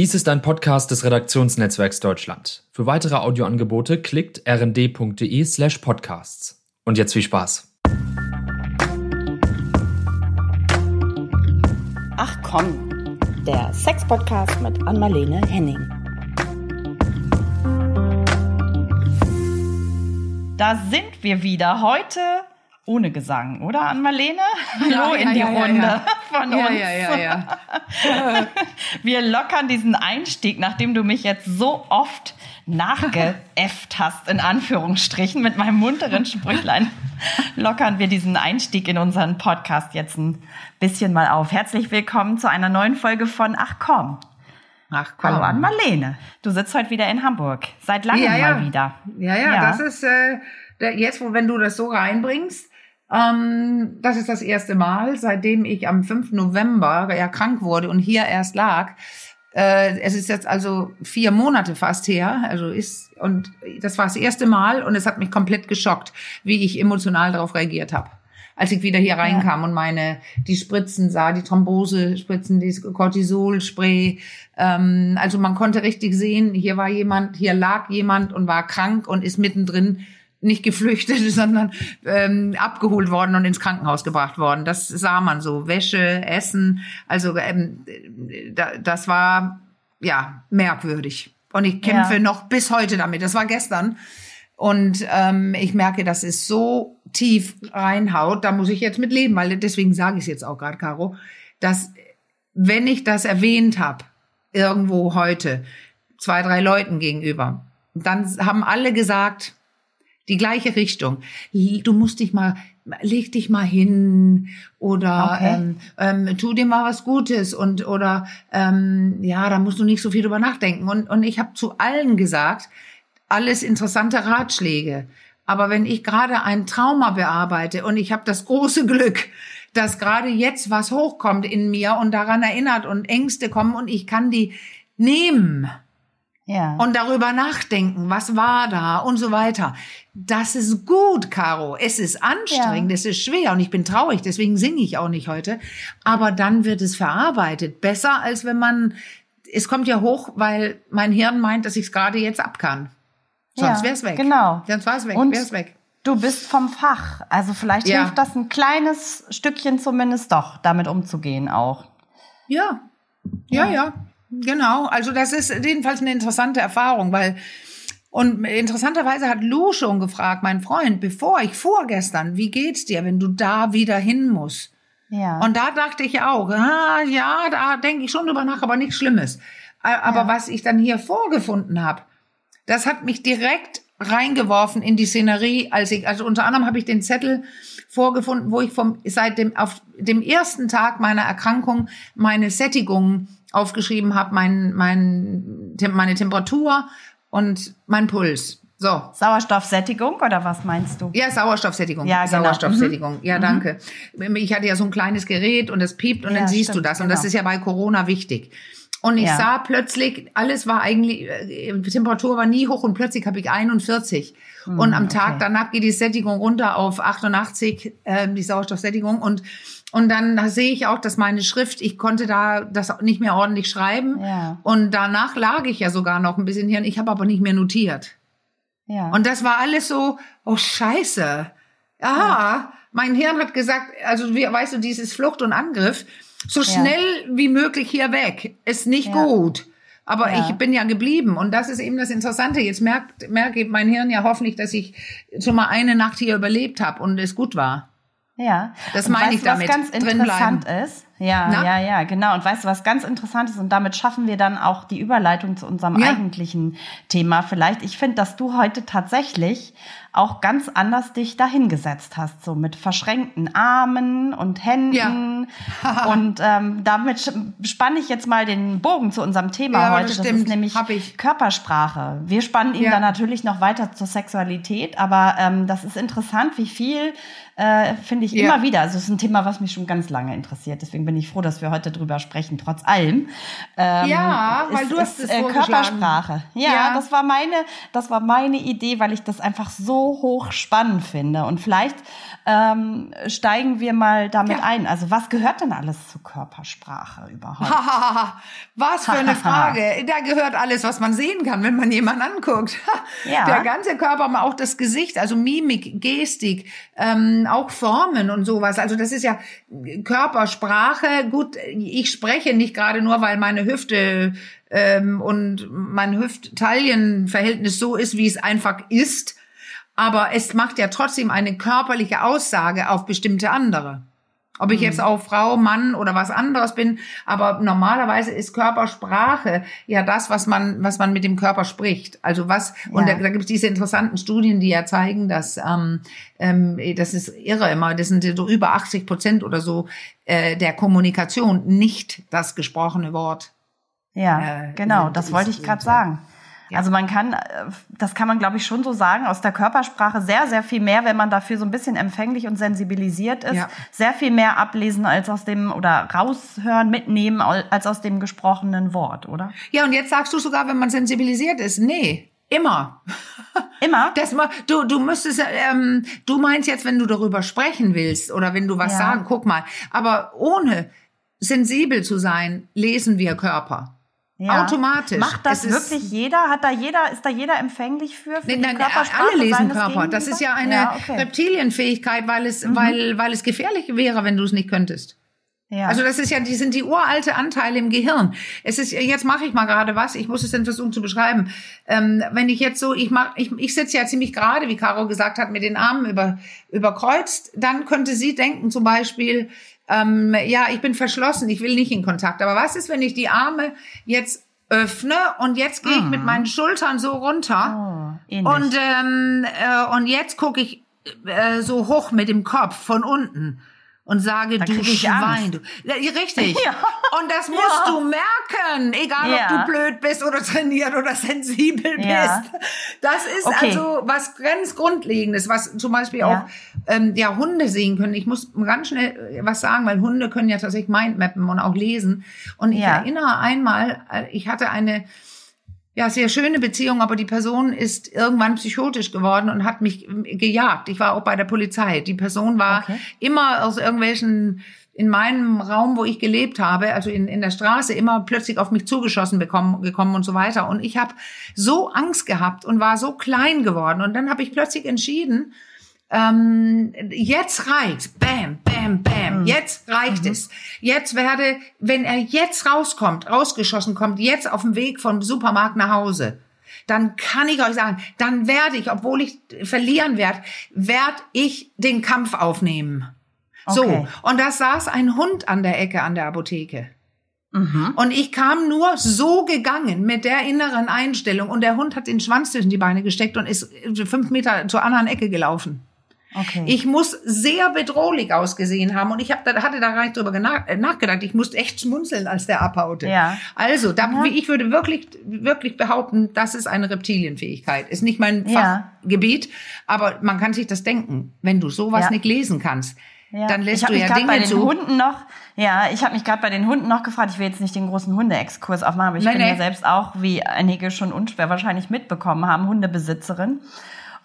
Dies ist ein Podcast des Redaktionsnetzwerks Deutschland. Für weitere Audioangebote klickt rnd.de slash podcasts. Und jetzt viel Spaß. Ach komm, der Sex-Podcast mit Anmalene Henning. Da sind wir wieder. Heute ohne Gesang, oder Anmalene? Hallo ja, in die ja, Runde von uns. ja, ja, ja. Wir lockern diesen Einstieg, nachdem du mich jetzt so oft nachgeäfft hast, in Anführungsstrichen, mit meinem munteren Sprüchlein, lockern wir diesen Einstieg in unseren Podcast jetzt ein bisschen mal auf. Herzlich willkommen zu einer neuen Folge von Ach komm. Ach komm. Hallo an Marlene. Du sitzt heute wieder in Hamburg. Seit langem ja, ja. mal wieder. Ja, ja, Ja. das ist äh, jetzt, wo wenn du das so reinbringst, ähm, das ist das erste Mal, seitdem ich am 5. November ja krank wurde und hier erst lag. Äh, es ist jetzt also vier Monate fast her, also ist und das war das erste Mal und es hat mich komplett geschockt, wie ich emotional darauf reagiert habe. Als ich wieder hier reinkam und meine die Spritzen sah, die Thrombose-Spritzen, das Cortisol-Spray, ähm, also man konnte richtig sehen, hier war jemand, hier lag jemand und war krank und ist mittendrin nicht geflüchtet, sondern ähm, abgeholt worden und ins Krankenhaus gebracht worden. Das sah man so. Wäsche, Essen, also ähm, da, das war ja merkwürdig. Und ich kämpfe Ja. noch bis heute damit. Das war gestern. Und ähm, ich merke, dass es so tief reinhaut, da muss ich jetzt mit leben, weil deswegen sage ich es jetzt auch gerade, Caro, dass wenn ich das erwähnt habe, irgendwo heute, zwei, drei Leuten gegenüber, dann haben alle gesagt, die gleiche Richtung. Du musst dich mal, leg dich mal hin oder Okay. ähm, ähm, tu dir mal was Gutes und oder ähm, ja, da musst du nicht so viel drüber nachdenken. Und, und ich habe zu allen gesagt, alles interessante Ratschläge. Aber wenn ich gerade ein Trauma bearbeite und ich habe das große Glück, dass gerade jetzt was hochkommt in mir und daran erinnert und Ängste kommen und ich kann die nehmen Ja. und darüber nachdenken, was war da und so weiter. Das ist gut, Caro. Es ist anstrengend, Ja. es ist schwer und ich bin traurig, deswegen singe ich auch nicht heute. Aber dann wird es verarbeitet. Besser als wenn man, es kommt ja hoch, weil mein Hirn meint, dass ich es gerade jetzt ab kann. Sonst Ja, wär's weg. genau. Sonst war es weg, Und wär's weg. Du bist vom Fach. Also vielleicht Ja. hilft das ein kleines Stückchen zumindest doch, damit umzugehen auch. Ja, ja, ja, genau. Also das ist jedenfalls eine interessante Erfahrung, weil und interessanterweise hat Lou schon gefragt, mein Freund, bevor ich fuhr gestern, wie geht's dir, wenn du da wieder hin musst? Ja. Und da dachte ich auch, ah, ja, da denke ich schon drüber nach, aber nichts Schlimmes. Aber Ja. was ich dann hier vorgefunden habe, das hat mich direkt reingeworfen in die Szenerie, als ich, also unter anderem habe ich den Zettel vorgefunden, wo ich vom, seit dem, auf dem ersten Tag meiner Erkrankung meine Sättigung aufgeschrieben habe, mein, mein, meine Temperatur und mein Puls. So. Sauerstoffsättigung oder was meinst du? Ja, Sauerstoffsättigung. Ja, genau. Sauerstoffsättigung. Ja, danke. Ich hatte ja so ein kleines Gerät und es piept und Ja, dann siehst du stimmt, das. Und das genau. ist ja bei Corona wichtig. Und ich Ja. sah plötzlich, alles war eigentlich, äh, die Temperatur war nie hoch und plötzlich habe ich 41. und am Tag Hm, okay. danach geht die Sättigung runter auf 88, äh, die Sauerstoffsättigung. Und, und dann da sehe ich auch, dass meine Schrift, ich konnte da das nicht mehr ordentlich schreiben. Ja. Und danach lag ich ja sogar noch ein bisschen hier ich habe aber nicht mehr notiert. Ja. Und das war alles so, oh Scheiße. Ja, mein Hirn hat gesagt, also wie, weißt du, dieses Flucht und Angriff, so schnell wie möglich hier weg, ist nicht Ja. gut. Aber Ja. ich bin ja geblieben und das ist eben das Interessante. Jetzt merkt, merke mein Hirn ja hoffentlich, dass ich schon mal eine Nacht hier überlebt habe und es gut war. Ja, Das Und meine weißt ich du, was damit, ganz interessant ist. Ja, Na? ja, ja, genau. Und weißt du, was ganz interessant ist? Und damit schaffen wir dann auch die Überleitung zu unserem Ja. eigentlichen Thema. Vielleicht, ich finde, dass du heute tatsächlich auch ganz anders dich dahingesetzt hast, so mit verschränkten Armen und Händen. und ähm, damit spanne ich jetzt mal den Bogen zu unserem Thema Ja, heute. das Das, stimmt. ist nämlich. Körpersprache. Wir spannen ihn Ja. dann natürlich noch weiter zur Sexualität, aber ähm, das ist interessant, wie viel äh, finde ich Ja. immer wieder. Also es ist ein Thema, was mich schon ganz lange interessiert. Deswegen bin ich froh, dass wir heute drüber sprechen, trotz allem. Ähm, ja, weil ist, du hast ist, es äh, Körpersprache. Ja, ja, das war meine, das war meine Idee, weil ich das einfach so hoch spannend finde. Und vielleicht ähm, steigen wir mal damit ja. ein. Also was gehört denn alles zur Körpersprache überhaupt? was für eine Frage. Da gehört alles, was man sehen kann, wenn man jemanden anguckt. ja. Der ganze Körper, auch das Gesicht, also Mimik, Gestik, ähm, auch Formen und sowas. Also das ist ja Körpersprache. Gut, ich spreche nicht gerade nur, weil meine Hüfte ähm, und mein Hüft-Taillen-Verhältnis so ist, wie es einfach ist aber es macht ja trotzdem eine körperliche Aussage auf bestimmte andere. Ob ich mhm. jetzt auch Frau, Mann oder was anderes bin, aber normalerweise ist Körpersprache ja das, was man, was man mit dem Körper spricht. Also was, ja. und da, da gibt es diese interessanten Studien, die ja zeigen, dass, ähm, ähm, das ist irre immer, das sind so über 80 Prozent oder so äh, der Kommunikation nicht das gesprochene Wort. Ja, äh, genau, das wollte ich gerade sagen. Ja. Also man kann, äh, das kann man glaube ich schon so sagen, aus der Körpersprache sehr, sehr viel mehr, wenn man dafür so ein bisschen empfänglich und sensibilisiert ist, ja. sehr viel mehr ablesen als aus dem oder raushören, mitnehmen als aus dem gesprochenen Wort, oder? Ja, und jetzt sagst du sogar, wenn man sensibilisiert ist, nee. Immer. Immer? Das, du, du müsstest, ähm, du meinst jetzt, wenn du darüber sprechen willst oder wenn du was ja. sagen, guck mal. Aber ohne sensibel zu sein, lesen wir Körper. Ja. Automatisch. Macht das es wirklich jeder? Hat da jeder, ist da jeder empfänglich für? für nein, nein, alle lesen Körper. Das ist ja eine ja, okay. Reptilienfähigkeit, weil es, mhm. weil, weil es gefährlich wäre, wenn du es nicht könntest. Ja. Also das ist ja, die sind die uralte Anteile im Gehirn. Es ist, jetzt mache ich mal gerade was, ich muss es dann versuchen zu beschreiben. Ähm, wenn ich jetzt so, ich mach, ich, ich sitze ja ziemlich gerade, wie Caro gesagt hat, mit den Armen über, überkreuzt, dann könnte sie denken zum Beispiel, ähm, ja, ich bin verschlossen, ich will nicht in Kontakt. Aber was ist, wenn ich die Arme jetzt öffne und jetzt gehe ich mit ah. meinen Schultern so runter oh, und ähm, äh, und jetzt gucke ich äh, so hoch mit dem Kopf von unten und sage, da du Schwein. Du. Ja, richtig. Ja. Und das musst ja. du merken, egal ob du blöd bist oder trainiert oder sensibel bist. Das ist okay. also was ganz Grundlegendes, was zum Beispiel auch ähm, ja, Hunde sehen können. Ich muss ganz schnell äh, was sagen, weil Hunde können ja tatsächlich Mindmappen und auch lesen. Und ich erinnere einmal, äh, ich hatte eine ja, sehr schöne Beziehung, aber die Person ist irgendwann psychotisch geworden und hat mich gejagt. Ich war auch bei der Polizei. Die Person war okay. immer aus irgendwelchen in meinem Raum, wo ich gelebt habe, also in, in der Straße, immer plötzlich auf mich zugeschossen bekommen, gekommen und so weiter. Und ich habe so Angst gehabt und war so klein geworden. Und dann habe ich plötzlich entschieden, ähm, jetzt reicht, bam, bam, bam, mhm. jetzt reicht mhm. es. Jetzt werde, wenn er jetzt rauskommt, rausgeschossen kommt, jetzt auf dem Weg vom Supermarkt nach Hause, dann kann ich euch sagen, dann werde ich, obwohl ich verlieren werde, werde ich den Kampf aufnehmen. Okay. So, und da saß ein Hund an der Ecke an der Apotheke. Mhm. Und ich kam nur so gegangen mit der inneren Einstellung und der Hund hat den Schwanz zwischen die Beine gesteckt und ist fünf Meter zur anderen Ecke gelaufen. Okay. Ich muss sehr bedrohlich ausgesehen haben und ich hab, da, hatte da gar nicht drüber äh, nachgedacht. Ich musste echt schmunzeln, als der abhaute. Ja. Also, da, ja. ich würde wirklich, wirklich behaupten, das ist eine Reptilienfähigkeit. Ist nicht mein Fachgebiet, ja. aber man kann sich das denken. Wenn du sowas ja. nicht lesen kannst, ja. dann lässt du ja Dinge bei den zu. Hunden noch, ja, ich habe mich gerade bei den Hunden noch gefragt. Ich will jetzt nicht den großen Hundeexkurs aufmachen, aber ich nein, bin nein. ja selbst auch, wie einige schon unschwer wahrscheinlich mitbekommen haben, Hundebesitzerin.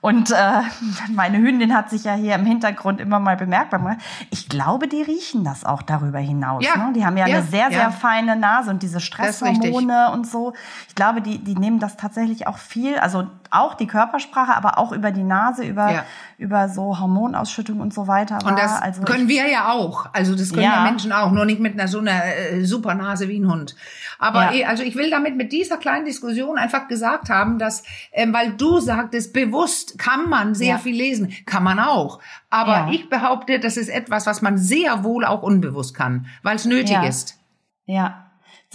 Und äh, meine Hündin hat sich ja hier im Hintergrund immer mal bemerkbar gemacht. Ich glaube, die riechen das auch darüber hinaus. Ja. Ne? Die haben ja, ja. eine sehr, sehr ja. feine Nase und diese Stresshormone und so. Ich glaube, die, die nehmen das tatsächlich auch viel, also auch die Körpersprache, aber auch über die Nase, über. Über so Hormonausschüttung und so weiter. Und das also können wir ja auch. Also das können ja, Menschen auch, nur nicht mit einer so einer äh, super Nase wie ein Hund. Aber ja. also ich will damit mit dieser kleinen Diskussion einfach gesagt haben, dass, ähm, weil du sagtest, bewusst kann man sehr ja. viel lesen, kann man auch. Aber ja. ich behaupte, das ist etwas, was man sehr wohl auch unbewusst kann, weil es nötig ist. Ja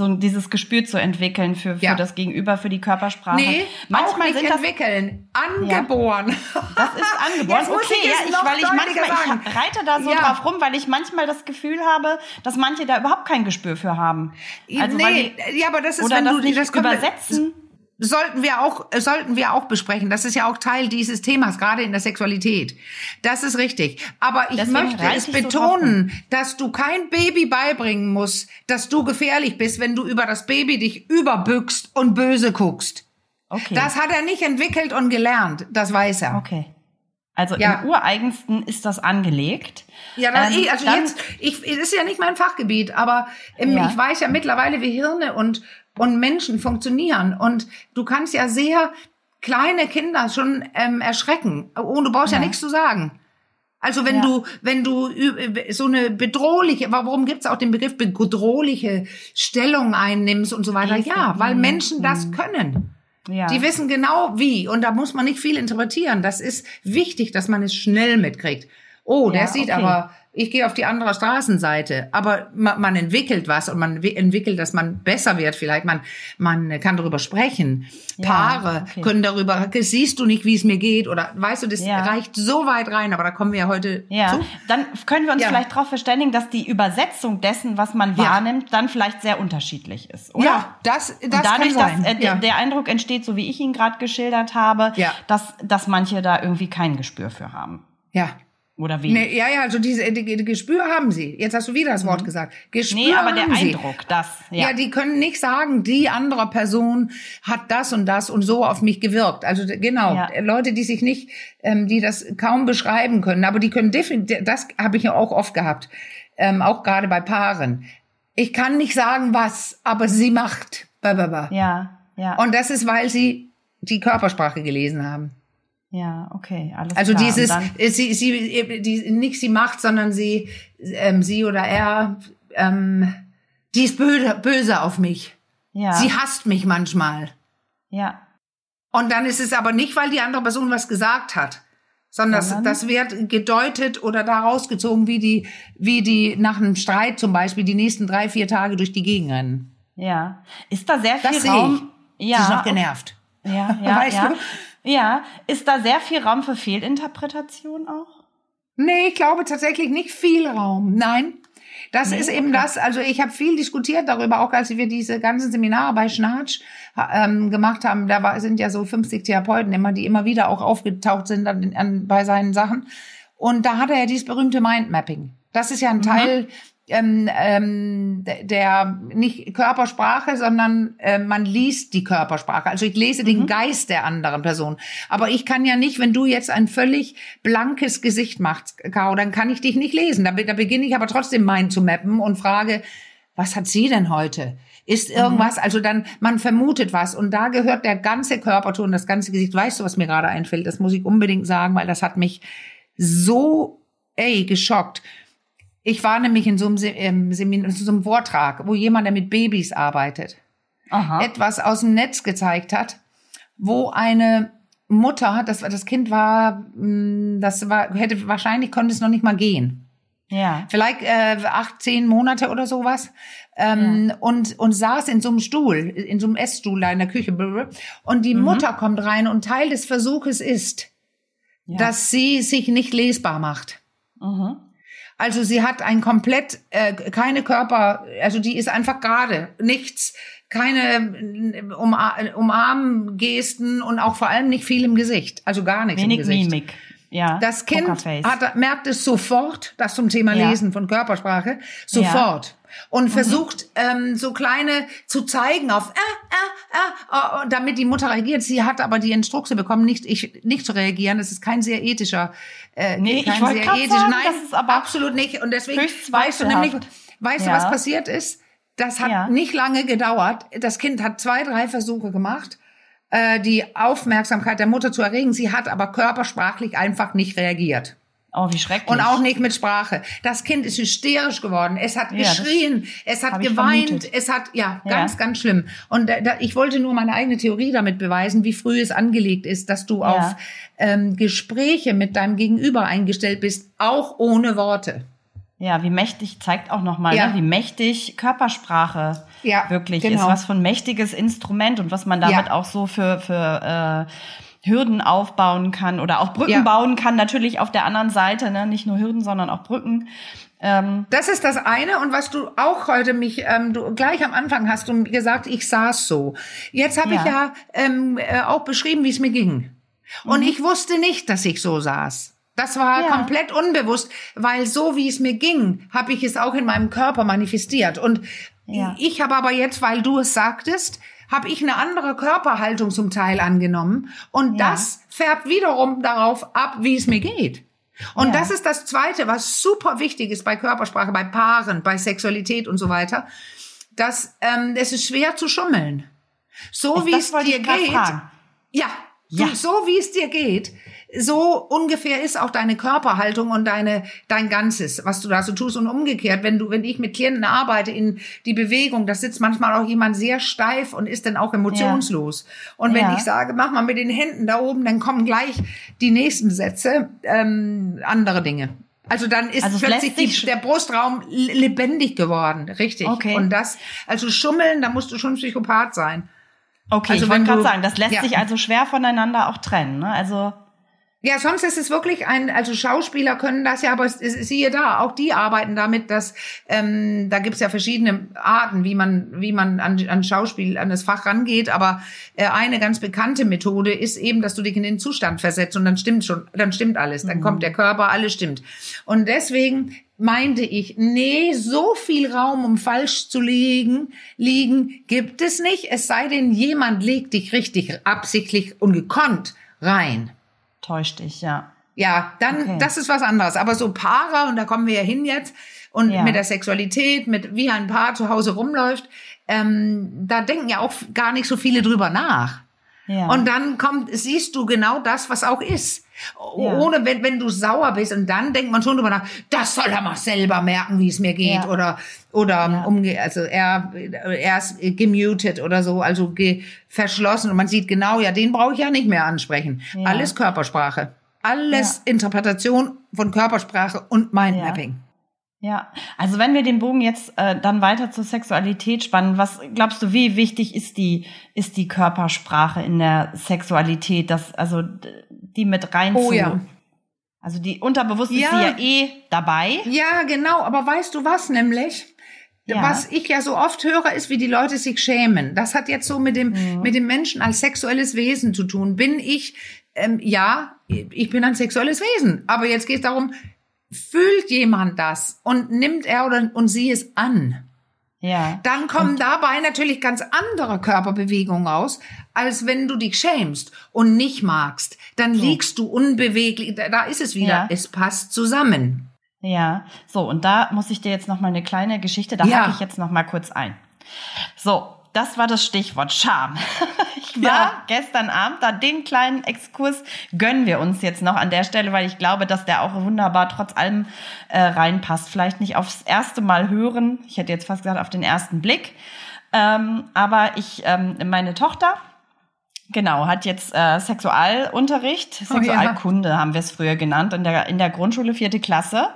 so dieses Gespür zu entwickeln für, für ja. das Gegenüber, für die Körpersprache. Nee, manchmal auch nicht sind entwickeln, angeboren. Ja. Das ist angeboren. okay, ja, ich, weil ich manchmal sagen. ich reite da so ja. drauf rum, weil ich manchmal das Gefühl habe, dass manche da überhaupt kein Gespür für haben. Also, nee, die, ja, aber das ist, wenn du nicht das übersetzen. Sollten wir auch sollten wir auch besprechen. Das ist ja auch Teil dieses Themas, gerade in der Sexualität. Das ist richtig. Aber ich Deswegen möchte es ich so betonen, dass du kein Baby beibringen musst, dass du gefährlich bist, wenn du über das Baby dich überbückst und böse guckst. Okay. Das hat er nicht entwickelt und gelernt. Das weiß er. okay. Also Ja. im Ureigensten ist das angelegt. Ja, das, Ähm, also dann- jetzt, ich, das ist ja nicht mein Fachgebiet, aber ähm, Ja. ich weiß ja mittlerweile, wie Hirne und, und Menschen funktionieren. Und du kannst ja sehr kleine Kinder schon ähm, erschrecken. Oh, du brauchst ja. Ja. nichts zu sagen. Also wenn Ja. du, wenn du ü- so eine bedrohliche, warum gibt's auch den Begriff bedrohliche Stellung einnimmst und so weiter? Ja, weil mhm, Menschen das können. Ja. Die wissen genau wie und da muss man nicht viel interpretieren. Das ist wichtig, dass man es schnell mitkriegt. Oh, der Ja, sieht okay. aber, ich gehe auf die andere Straßenseite. Aber man, man entwickelt was und man wi- entwickelt, dass man besser wird. Vielleicht man, man kann darüber sprechen. Ja, Paare okay. können darüber, siehst du nicht, wie es mir geht oder weißt du, das Ja. reicht so weit rein. Aber da kommen wir ja heute Ja, zu. dann können wir uns vielleicht darauf verständigen, dass die Übersetzung dessen, was man wahrnimmt, dann vielleicht sehr unterschiedlich ist, oder? Ja, das, das Und dadurch, kann sein. dass äh, der Eindruck entsteht, so wie ich ihn gerade geschildert habe, dass, dass manche da irgendwie kein Gespür für haben. ja. Oder wie? Nee, ja, ja, also diese die, die Gespür haben sie. Jetzt hast du wieder das Wort gesagt. Gespür Mhm. Nee, aber der haben sie. Eindruck, das, ja. Ja. die können nicht sagen, die andere Person hat das und das und so auf mich gewirkt. Also genau, Ja. Leute, die sich nicht, ähm, die das kaum beschreiben können, aber die können definitiv, das habe ich ja auch oft gehabt, ähm, auch gerade bei Paaren. Ich kann nicht sagen, was, aber sie macht. Ba, ba, ba. ja, ja, Und das ist, weil sie die Körpersprache gelesen haben. Ja, okay, alles Also klar. dieses, dann, äh, sie, sie, die, nicht sie macht, sondern sie, ähm, sie oder er, ähm, die ist böse, böse auf mich. ja, Sie hasst mich manchmal. ja, Und dann ist es aber nicht, weil die andere Person was gesagt hat, sondern das, Sondern? das wird gedeutet oder daraus gezogen, wie die, wie die nach einem Streit zum Beispiel die nächsten drei, vier Tage durch die Gegend rennen. ja. Ist da sehr viel Das sehe Raum? Ja, Sie ist noch genervt. ja, ja, Weißt ja. du? Ja, ist da sehr viel Raum für Fehlinterpretation auch? Nee, ich glaube tatsächlich nicht viel Raum. Nein. Das Nee, ist eben okay. das, also ich habe viel diskutiert darüber, auch als wir diese ganzen Seminare bei Schnatsch ähm, gemacht haben. Da war, sind ja so 50 Therapeuten immer, die immer wieder auch aufgetaucht sind an, an, bei seinen Sachen. Und da hat er ja dieses berühmte Mindmapping. Das ist ja ein Teil ähm, ähm, der nicht Körpersprache, sondern äh, man liest die Körpersprache. Also ich lese den Geist der anderen Person. Aber ich kann ja nicht, wenn du jetzt ein völlig blankes Gesicht machst, Caro, dann kann ich dich nicht lesen. Da, da beginne ich aber trotzdem mein zu mappen und frage, was hat sie denn heute? Ist irgendwas, also dann, man vermutet was und da gehört der ganze Körperton, das ganze Gesicht. Weißt du, was mir gerade einfällt? Das muss ich unbedingt sagen, weil das hat mich so, ey, geschockt. Ich war nämlich in so einem, ähm, Seminar, in so einem Vortrag, wo jemand, der mit Babys arbeitet, Aha. etwas aus dem Netz gezeigt hat, wo eine Mutter, das, das Kind war, mh, das war, hätte wahrscheinlich konnte es noch nicht mal gehen. Ja. Vielleicht äh, acht, zehn Monate oder sowas. Ähm, und, und saß in so einem Stuhl, in so einem Essstuhl da in der Küche. Und die Mutter kommt rein und Teil des Versuches ist, ja. dass sie sich nicht lesbar macht. Mhm. Also sie hat ein komplett äh, keine Körper, also die ist einfach gerade, nichts, keine äh, Umar Umarmgesten und auch vor allem nicht viel im Gesicht, also gar nichts Wenig im Gesicht. Mimik. Ja. Das Kind hat, merkt es sofort, das zum Thema Ja. Lesen von Körpersprache, sofort. Und versucht ähm, so kleine zu zeigen auf, äh, äh, äh, äh, damit die Mutter reagiert. Sie hat aber die Instruktion bekommen, nicht, ich, nicht zu reagieren. Das ist kein sehr ethischer, äh, Nee, ich kein wollte sehr ethischer, sagen, nein, das ist aber absolut nicht. Und deswegen weißt du nämlich, weißt du, Ja. was passiert ist? Das hat Ja. nicht lange gedauert. Das Kind hat zwei, drei Versuche gemacht, äh, die Aufmerksamkeit der Mutter zu erregen. Sie hat aber körpersprachlich einfach nicht reagiert. Oh, wie schrecklich. Und auch nicht mit Sprache. Das Kind ist hysterisch geworden. Es hat Ja, geschrien, es hat geweint, es hat, ja, Ja. ganz, ganz schlimm. Und da, da, ich wollte nur meine eigene Theorie damit beweisen, wie früh es angelegt ist, dass du auf ähm, Gespräche mit deinem Gegenüber eingestellt bist, auch ohne Worte. Ja, wie mächtig, zeigt auch nochmal, Ja. ne, wie mächtig Körpersprache Ja, wirklich genau. ist. Was für ein mächtiges Instrument und was man damit Ja. auch so für, für äh, Hürden aufbauen kann oder auch Brücken Ja. bauen kann, natürlich auf der anderen Seite, ne? nicht nur Hürden, sondern auch Brücken. Ähm, Das ist das eine und was du auch heute mich, ähm, du gleich am Anfang hast du gesagt, ich saß so. Jetzt habe Ja. ich ja ähm, äh, auch beschrieben, wie es mir ging. Und ich wusste nicht, dass ich so saß. Das war Mhm. Ja. komplett unbewusst, weil so wie es mir ging, habe ich es auch in meinem Körper manifestiert. Und Ja. ich habe aber jetzt, weil du es sagtest, habe ich eine andere Körperhaltung zum Teil angenommen. Und Ja. das färbt wiederum darauf ab, wie es mir geht. Und Ja. das ist das Zweite, was super wichtig ist bei Körpersprache, bei Paaren, bei Sexualität und so weiter, dass ähm, es ist schwer zu schummeln. So wie das es dir ich geht, fragen. ja, Ja. Du, so wie es dir geht, so ungefähr ist auch deine Körperhaltung und deine dein Ganzes, was du da so tust und umgekehrt, wenn du wenn ich mit Klienten arbeite in die Bewegung, da sitzt manchmal auch jemand sehr steif und ist dann auch emotionslos. Und wenn Ja. ich sage, mach mal mit den Händen da oben, dann kommen gleich die nächsten Sätze ähm, andere Dinge. Also dann ist Also plötzlich die, der Brustraum lebendig geworden, richtig. Okay. Und das, also schummeln, da musst du schon Psychopath sein. okay, Also ich wollte gerade sagen, das lässt ja. sich also schwer voneinander auch trennen. Ne? Also Ja, sonst ist es wirklich ein, also Schauspieler können das ja, aber siehe da, auch die arbeiten damit, dass ähm, da gibt's ja verschiedene Arten, wie man, wie man an, an Schauspiel, an das Fach rangeht, aber äh, eine ganz bekannte Methode ist eben, dass du dich in den Zustand versetzt und dann stimmt schon, dann stimmt alles, dann kommt der Körper, alles stimmt. Und deswegen meinte ich, nee, so viel Raum, um falsch zu liegen, liegen, gibt es nicht, es sei denn, jemand legt dich richtig absichtlich und gekonnt rein. Täuscht dich, ja. Ja, dann, Okay. das ist was anderes. Aber so Paare, und da kommen wir ja hin jetzt, und Ja. mit der Sexualität, mit wie ein Paar zu Hause rumläuft, ähm, da denken ja auch gar nicht so viele drüber nach. Ja. Und dann kommt, siehst du genau das, was auch ist. Ja. Ohne, wenn, wenn du sauer bist und dann denkt man schon drüber nach, das soll er mal selber merken, wie es mir geht. Ja. Oder, oder Ja. umge, also er, er ist gemutet oder so, also ge, verschlossen. Und man sieht genau, ja, den brauche ich ja nicht mehr ansprechen. Alles Körpersprache. Alles Interpretation von Körpersprache und Mindmapping. Ja, also wenn wir den Bogen jetzt äh, dann weiter zur Sexualität spannen, was glaubst du, wie wichtig ist die ist die Körpersprache in der Sexualität, das also die mit rein Oh zu, ja. also die unterbewusst ist Ja. sie ja eh dabei. Ja, genau. Aber weißt du was nämlich? Ja. Was ich ja so oft höre, ist, wie die Leute sich schämen. Das hat jetzt so mit dem, Mhm. mit dem Menschen als sexuelles Wesen zu tun. Bin ich, ähm, ja, ich bin ein sexuelles Wesen. Aber jetzt geht es darum, fühlt jemand das und nimmt er oder und sie es an? Ja. Dann kommen dabei natürlich ganz andere Körperbewegungen raus, als wenn du dich schämst und nicht magst. Dann liegst du unbeweglich. Da, da ist es wieder. Ja. Es passt zusammen. Ja, so und da muss ich dir jetzt noch mal eine kleine Geschichte, da Ja. hake ich jetzt noch mal kurz ein. So, das war das Stichwort Scham. Ich war Ja. gestern Abend, da den kleinen Exkurs gönnen wir uns jetzt noch an der Stelle, weil ich glaube, dass der auch wunderbar trotz allem äh, reinpasst. Vielleicht nicht aufs erste Mal hören, ich hätte jetzt fast gesagt auf den ersten Blick, ähm, aber ich, ähm, meine Tochter, Genau, hat jetzt äh, Sexualunterricht, Oh ja. Sexualkunde haben wir es früher genannt, in der, in der Grundschule vierte Klasse.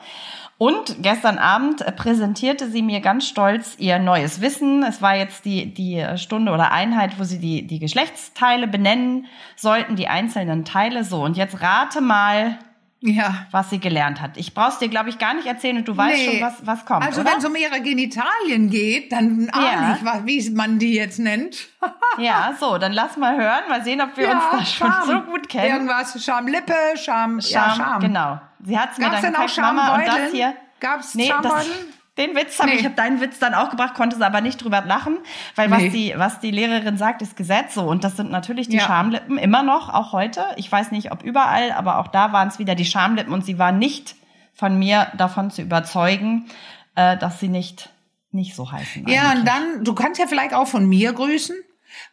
Und gestern Abend präsentierte sie mir ganz stolz ihr neues Wissen. Es war jetzt die, die Stunde oder Einheit, wo sie die, die Geschlechtsteile benennen sollten, die einzelnen Teile. So, und jetzt rate mal, Ja. was sie gelernt hat. Ich brauch's dir, glaube ich, gar nicht erzählen und du weißt Nee. schon, was, was kommt. Also wenn es um ihre Genitalien geht, dann ahne Ja. ich, wie man die jetzt nennt. Ja, so, dann lass mal hören, mal sehen, ob wir uns da schon Scham. so gut kennen. Irgendwas, Schamlippe, Scham, ja, Scham. Genau. Sie hat's mir Gab's dann denn auch Mama, und das Schambeutel? hier. Gab's Nee, Schambeutel? Den Witz habe Nee. ich habe deinen Witz dann auch gebracht, konnte sie aber nicht drüber lachen, weil Nee. was die was die Lehrerin sagt, ist Gesetz so und das sind natürlich die Ja. Schamlippen immer noch auch heute. Ich weiß nicht, ob überall, aber auch da waren es wieder die Schamlippen und sie war nicht von mir davon zu überzeugen, äh, dass sie nicht nicht so heißen. Ja, eigentlich. und dann, du kannst ja vielleicht auch von mir grüßen,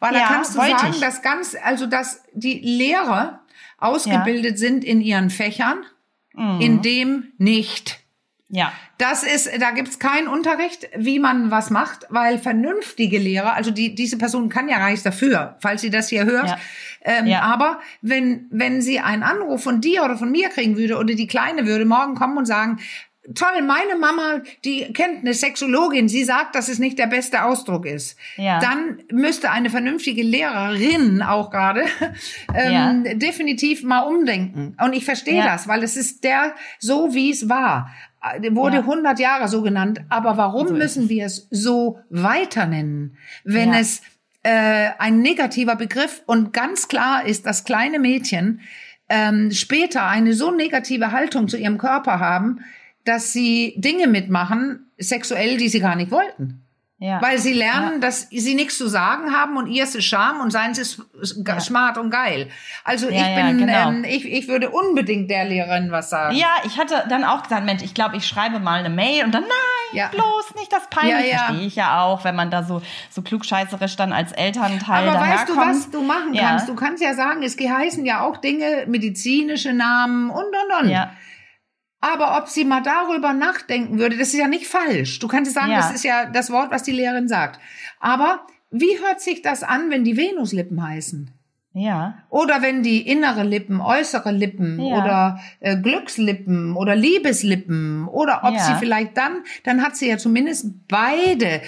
weil Ja, da kannst du sagen, ich. dass ganz, also dass die Lehrer ausgebildet sind in ihren Fächern, Mhm. in dem nicht. Ja. Das ist, da gibt's keinen Unterricht, wie man was macht, weil vernünftige Lehrer, also die, diese Person kann ja gar nichts dafür, falls sie das hier hört. Ja. Ähm, Ja. Aber wenn, wenn sie einen Anruf von dir oder von mir kriegen würde oder die Kleine würde morgen kommen und sagen, toll, meine Mama, die kennt eine Sexologin, sie sagt, dass es nicht der beste Ausdruck ist. Ja. Dann müsste eine vernünftige Lehrerin auch gerade ähm, Ja. definitiv mal umdenken. Und ich verstehe Ja. das, weil es ist der, so wie es war. Äh, Wurde Ja. 100 Jahre so genannt. Aber warum So ist müssen wir es so weiter nennen, wenn Ja. es äh, ein negativer Begriff und ganz klar ist, dass kleine Mädchen ähm, später eine so negative Haltung zu ihrem Körper haben, dass sie Dinge mitmachen, sexuell, die sie gar nicht wollten. Ja. Weil sie lernen, dass sie nichts zu sagen haben und ihr ist es Scham und seins ist Ja. smart und geil. Also Ja, ich ja, bin, genau. ähm, ich, ich würde unbedingt der Lehrerin was sagen. Ja, ich hatte dann auch gesagt, Mensch, ich glaube, ich schreibe mal eine Mail und dann, nein, Ja. bloß nicht das peinlich. Ja, ja. Verstehe ich ja auch, wenn man da so, so klugscheißerisch dann als Elternteil Aber weißt du, was du machen Ja. kannst? Du kannst ja sagen, es heißen ja auch Dinge, medizinische Namen und, und, und. Ja, Aber ob sie mal darüber nachdenken würde, das ist ja nicht falsch. Du kannst sagen, Ja. das ist ja das Wort, was die Lehrerin sagt. Aber wie hört sich das an, wenn die Venuslippen heißen? ja, Oder wenn die innere Lippen, äußere Lippen Ja. oder äh, Glückslippen oder Liebeslippen oder ob Ja. sie vielleicht dann, dann hat sie ja zumindest beide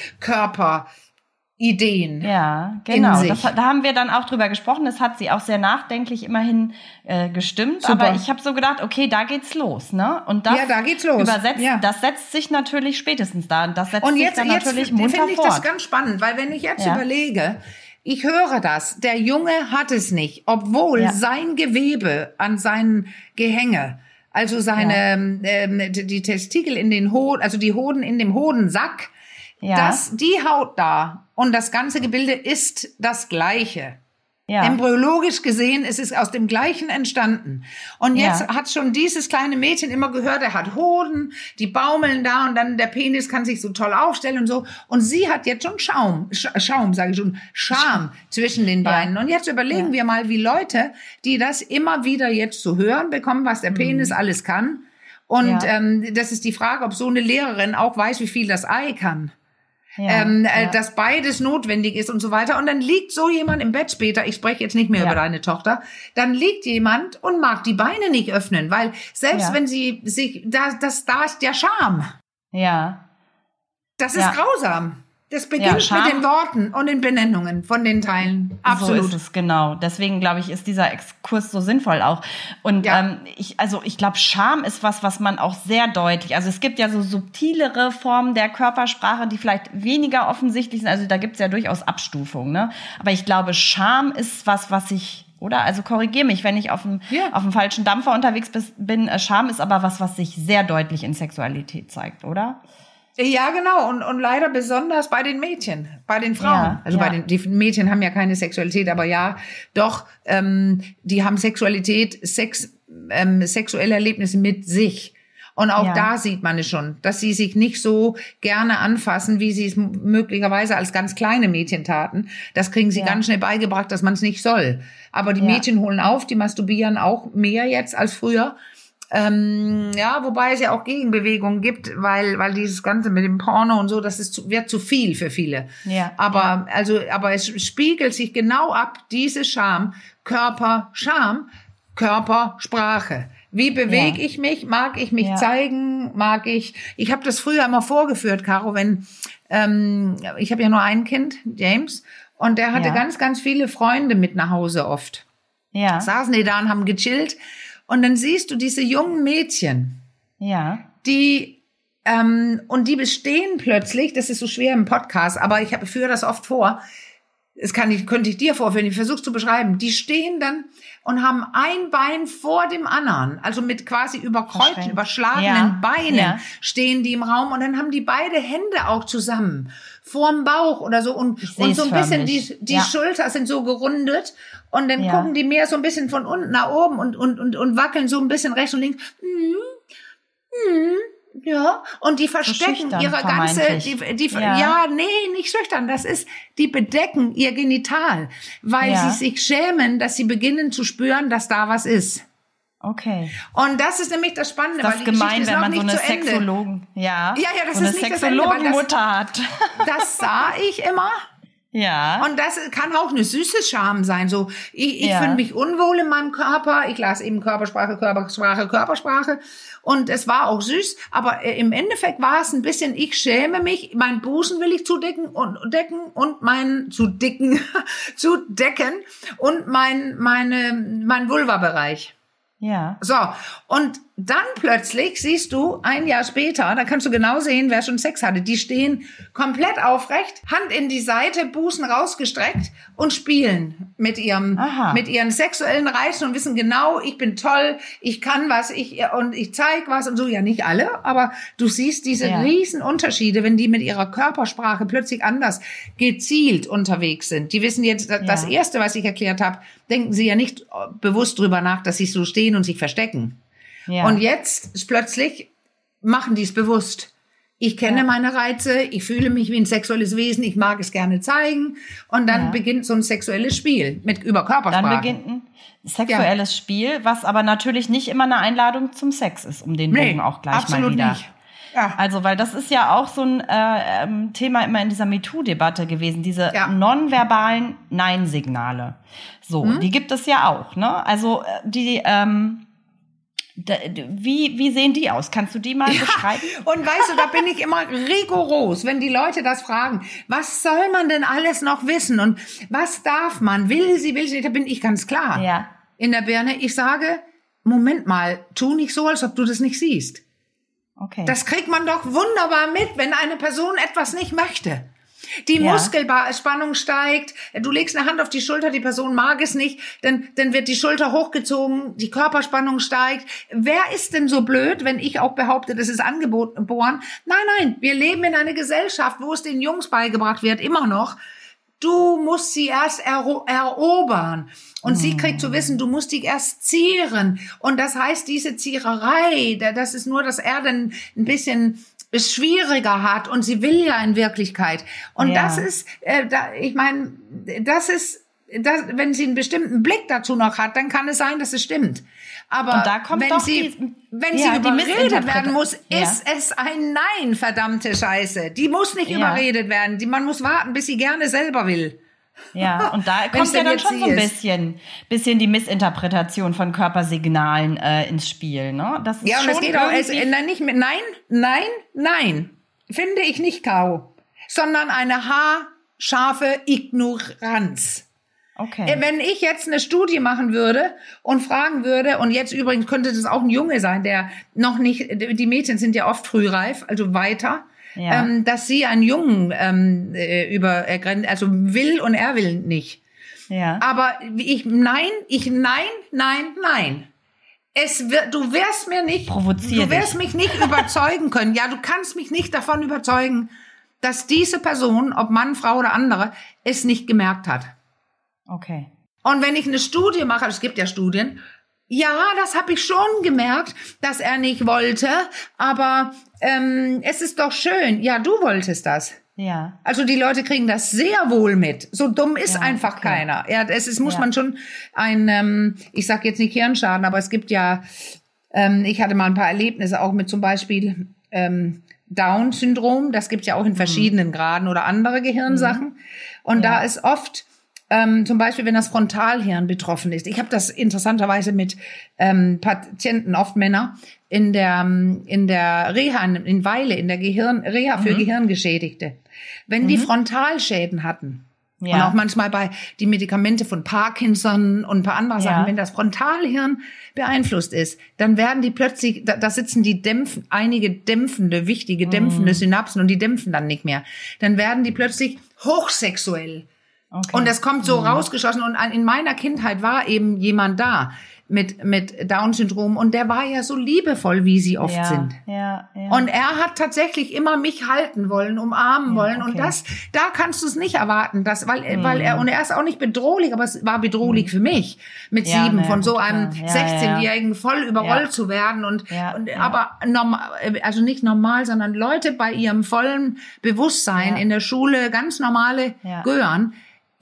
Körperideen. ja, genau. sich. Das, da haben wir dann auch drüber gesprochen. Das hat sie auch sehr nachdenklich immerhin äh, gestimmt. Super. Aber ich habe so gedacht, okay, da geht's los, ne? Und das Ja, da geht's los. übersetzt, Ja. das setzt sich natürlich spätestens da. Und das setzt Und sich jetzt, dann jetzt natürlich finde munter ich das ganz spannend, weil wenn ich jetzt Ja. überlege, ich höre das, der Junge hat es nicht, obwohl Ja. sein Gewebe an seinen Gehänge, also seine ähm, die die Testikel in den Hoden, also die Hoden in dem Hodensack, ja, das die Haut da und das ganze Gebilde ist das gleiche. ja. Embryologisch gesehen ist es aus dem gleichen entstanden. Und jetzt Ja. hat schon dieses kleine Mädchen immer gehört, er hat Hoden, die baumeln da und dann der Penis kann sich so toll aufstellen und so. Und sie hat jetzt schon Schaum, Sch Schaum, sage ich schon, Scham zwischen den Ja. Beinen. Und jetzt überlegen Ja. wir mal, wie Leute, die das immer wieder jetzt zu hören bekommen, was der Penis alles kann. Und Mhm. Ja. ähm, das ist die Frage, ob so eine Lehrerin auch weiß, wie viel das Ei kann ja, ähm, äh, ja. dass beides notwendig ist und so weiter. Und dann liegt so jemand im Bett später, ich spreche jetzt nicht mehr Ja. über deine Tochter, dann liegt jemand und mag die Beine nicht öffnen, weil selbst wenn sie sich, da, das, da ist ja Scham. ja. Das ist grausam. Das beginnt Scham- mit den Worten und den Benennungen von den Teilen. Absolut. So ist es, genau. Deswegen glaube ich, ist dieser Exkurs so sinnvoll auch. Und Ja. ähm, ich, also ich glaube, Scham ist was, was man auch sehr deutlich, also es gibt ja so subtilere Formen der Körpersprache, die vielleicht weniger offensichtlich sind. Also da gibt es ja durchaus Abstufungen, ne? Aber ich glaube, Scham ist was, was ich oder? Also korrigiere mich, wenn ich auf dem, Ja. auf dem falschen Dampfer unterwegs bin. Scham ist aber was, was sich sehr deutlich in Sexualität zeigt, oder? Ja, genau. Und, und leider besonders bei den Mädchen, bei den Frauen. Ja, also ja. bei den die Mädchen haben ja keine Sexualität, aber ja, doch, ähm, die haben Sexualität, Sex, ähm, sexuelle Erlebnisse mit sich. Und auch Ja. da sieht man es schon, dass sie sich nicht so gerne anfassen, wie sie es möglicherweise als ganz kleine Mädchen taten. Das kriegen sie Ja. ganz schnell beigebracht, dass man es nicht soll. Aber die Ja. Mädchen holen auf, die masturbieren auch mehr jetzt als früher. Ähm, ja, wobei es ja auch Gegenbewegungen gibt, weil, weil dieses Ganze mit dem Porno und so, das ist zu, wird zu viel für viele. Ja, Aber, also, aber es spiegelt sich genau ab, diese Scham, Körper, Scham, Körper, Sprache. Wie bewege Ja. ich mich? Mag ich mich Ja. zeigen? Mag ich? Ich habe das früher immer vorgeführt, Caro, wenn ähm, ich habe ja nur ein Kind, James, und der hatte Ja. ganz, ganz viele Freunde mit nach Hause oft Ja, saßen die da und haben gechillt. Und dann siehst du diese jungen Mädchen, ja, die ähm, und die bestehen plötzlich, das ist so schwer im Podcast, aber ich habe führe das oft vor. Das kann ich, könnte ich dir vorführen, ich versuche zu beschreiben. Die stehen dann und haben ein Bein vor dem anderen, also mit quasi überkreuzten, überschlagenen Ja, Beinen ja. stehen die im Raum und dann haben die beide Hände auch zusammen vorm Bauch oder so und, und so ein bisschen die, die Ja. Schulter sind so gerundet und dann Ja. gucken die mehr so ein bisschen von unten nach oben und, und, und, und wackeln so ein bisschen rechts und links. Hm, hm, ja, und die verstecken schüchtern, ihre ganze, die, die, ja. Ja. nee, nicht schüchtern, das ist, die bedecken ihr Genital, weil sie sich schämen, dass sie beginnen zu spüren, dass da was ist. Okay. Und das ist nämlich das Spannende, Das weil die Geschichte gemein, ist wenn man so eine. Sexologen, ja, Ja, ja, das so eine ist das- Sexologenmutter hat. Das sah ich immer. Ja. Und das kann auch eine süße Scham sein. So, ich, ich Ja. fühle mich unwohl in meinem Körper. Ich las eben Körpersprache, Körpersprache, Körpersprache. Und es war auch süß. Aber äh, im Endeffekt war es ein bisschen, ich schäme mich. Mein Busen will ich zudecken und decken und mein, zu dicken, zu decken und mein, meine, mein Vulva-Bereich. Ja. So, und dann plötzlich siehst du ein Jahr später, da kannst du genau sehen, wer schon Sex hatte. Die stehen komplett aufrecht, Hand in die Seite, Busen rausgestreckt und spielen mit ihrem, Aha. mit ihren sexuellen Reizen und wissen genau, ich bin toll, ich kann was, ich, und ich zeig was und so. Ja, nicht alle, aber du siehst diese Ja. riesen Unterschiede, wenn die mit ihrer Körpersprache plötzlich anders gezielt unterwegs sind. Die wissen jetzt, das- das Ja. erste, was ich erklärt habe, denken sie ja nicht äh, bewusst drüber nach, dass sie so stehen und sich verstecken. Ja. Und jetzt ist plötzlich machen die es bewusst. Ich kenne Ja. meine Reize, ich fühle mich wie ein sexuelles Wesen, ich mag es gerne zeigen. Und dann Ja. beginnt so ein sexuelles Spiel mit über Körpersprache. Dann beginnt ein sexuelles Spiel, was aber natürlich nicht immer eine Einladung zum Sex ist, um den nee, Bogen auch gleich mal wieder. nicht. Ja. Also, weil das ist ja auch so ein äh, ähm, Thema immer in dieser MeToo-Debatte gewesen, diese Ja. nonverbalen Nein-Signale. So, Hm? die gibt es ja auch, ne? Also, äh, die, ähm, wie, wie sehen die aus? Kannst du die mal beschreiben? Und weißt du, da bin ich immer rigoros, wenn die Leute das fragen. Was soll man denn alles noch wissen? Und was darf man? Will sie, will sie? Da bin ich ganz klar. Ja. In der Birne, ich sage, Moment mal, tu nicht so, als ob du das nicht siehst. Okay. Das kriegt man doch wunderbar mit, wenn eine Person etwas nicht möchte. Die Ja. Muskelspannung steigt, du legst eine Hand auf die Schulter, die Person mag es nicht, dann, dann wird die Schulter hochgezogen, die Körperspannung steigt. Wer ist denn so blöd, wenn ich auch behaupte, das ist angeboren? Nein, nein, wir leben in einer Gesellschaft, wo es den Jungs beigebracht wird, immer noch. Du musst sie erst ero erobern. Und sie kriegt zu wissen, du musst dich erst zieren. Und das heißt, diese Ziererei, da- das ist nur, dass er dann ein bisschen es schwieriger hat und sie will ja in Wirklichkeit. Und Ja. das ist, äh, da, ich meine, das ist, das, wenn sie einen bestimmten Blick dazu noch hat, dann kann es sein, dass es stimmt. Aber wenn sie, die- wenn ja, sie überredet werden muss, Ja. ist es ein Nein, verdammte Scheiße. Die muss nicht Ja. überredet werden. Die, man muss warten, bis sie gerne selber will. Ja, und da kommt ja dann schon so ein bisschen, bisschen die Missinterpretation von Körpersignalen äh, ins Spiel, ne? Das ist Ja, und es geht auch, es, nein, nicht mit, nein, nein, nein. Finde ich nicht Kau. Sondern eine haarscharfe Ignoranz. Okay. Äh, Wenn ich jetzt eine Studie machen würde und fragen würde, und jetzt übrigens könnte das auch ein Junge sein, der noch nicht, die Mädchen sind ja oft frühreif, also weiter, Ja. ähm, dass sie einen Jungen ähm, äh, über, äh, also will und er will nicht. ja. Aber ich, nein, ich, nein, nein, nein. Es wird, du wirst mir nicht, Provozier du wirst dich. mich nicht überzeugen können. Ja, du kannst mich nicht davon überzeugen, dass diese Person, ob Mann, Frau oder andere, es nicht gemerkt hat. Okay. Und wenn ich eine Studie mache, es gibt ja Studien, ja, das habe ich schon gemerkt, dass er nicht wollte, aber ähm, es ist doch schön. Ja, du wolltest das. Ja. Also die Leute kriegen das sehr wohl mit. So dumm ist Ja, einfach okay. keiner. Ja, es ist, muss Ja. man schon ein, ähm, ich sag jetzt nicht Hirnschaden, aber es gibt ja, ähm, ich hatte mal ein paar Erlebnisse auch mit zum Beispiel ähm, Down-Syndrom. Das gibt ja auch in verschiedenen Graden oder andere Gehirnsachen. Und da ist oft ähm, zum Beispiel, wenn das Frontalhirn betroffen ist. Ich habe das interessanterweise mit ähm, Patienten, oft Männer, in der ähm, in der Reha in Weile, in der Gehirn Reha für Gehirngeschädigte. Wenn die Frontalschäden hatten, Ja. und auch manchmal bei die Medikamente von Parkinson und ein paar andere Sachen, Ja. wenn das Frontalhirn beeinflusst ist, dann werden die plötzlich, da, da sitzen die dämpfen, einige dämpfende, wichtige dämpfende Mhm. Synapsen und die dämpfen dann nicht mehr. Dann werden die plötzlich hochsexuell. Okay. Und das kommt Mhm. so rausgeschossen. Und in meiner Kindheit war eben jemand da mit, mit Down-Syndrom und der war ja so liebevoll, wie sie oft ja, sind. Ja, ja. Und er hat tatsächlich immer mich halten wollen, umarmen wollen. Und okay. Mhm. das, da kannst du es nicht erwarten, dass, weil, weil er, und er ist auch nicht bedrohlich, aber es war bedrohlich für mich, mit sieben ja, von so einem klar. Ja, 16-Jährigen voll überrollt zu werden. Und, Ja, und aber normal, also nicht normal, sondern Leute bei ihrem vollen Bewusstsein in der Schule, ganz normale. Gören.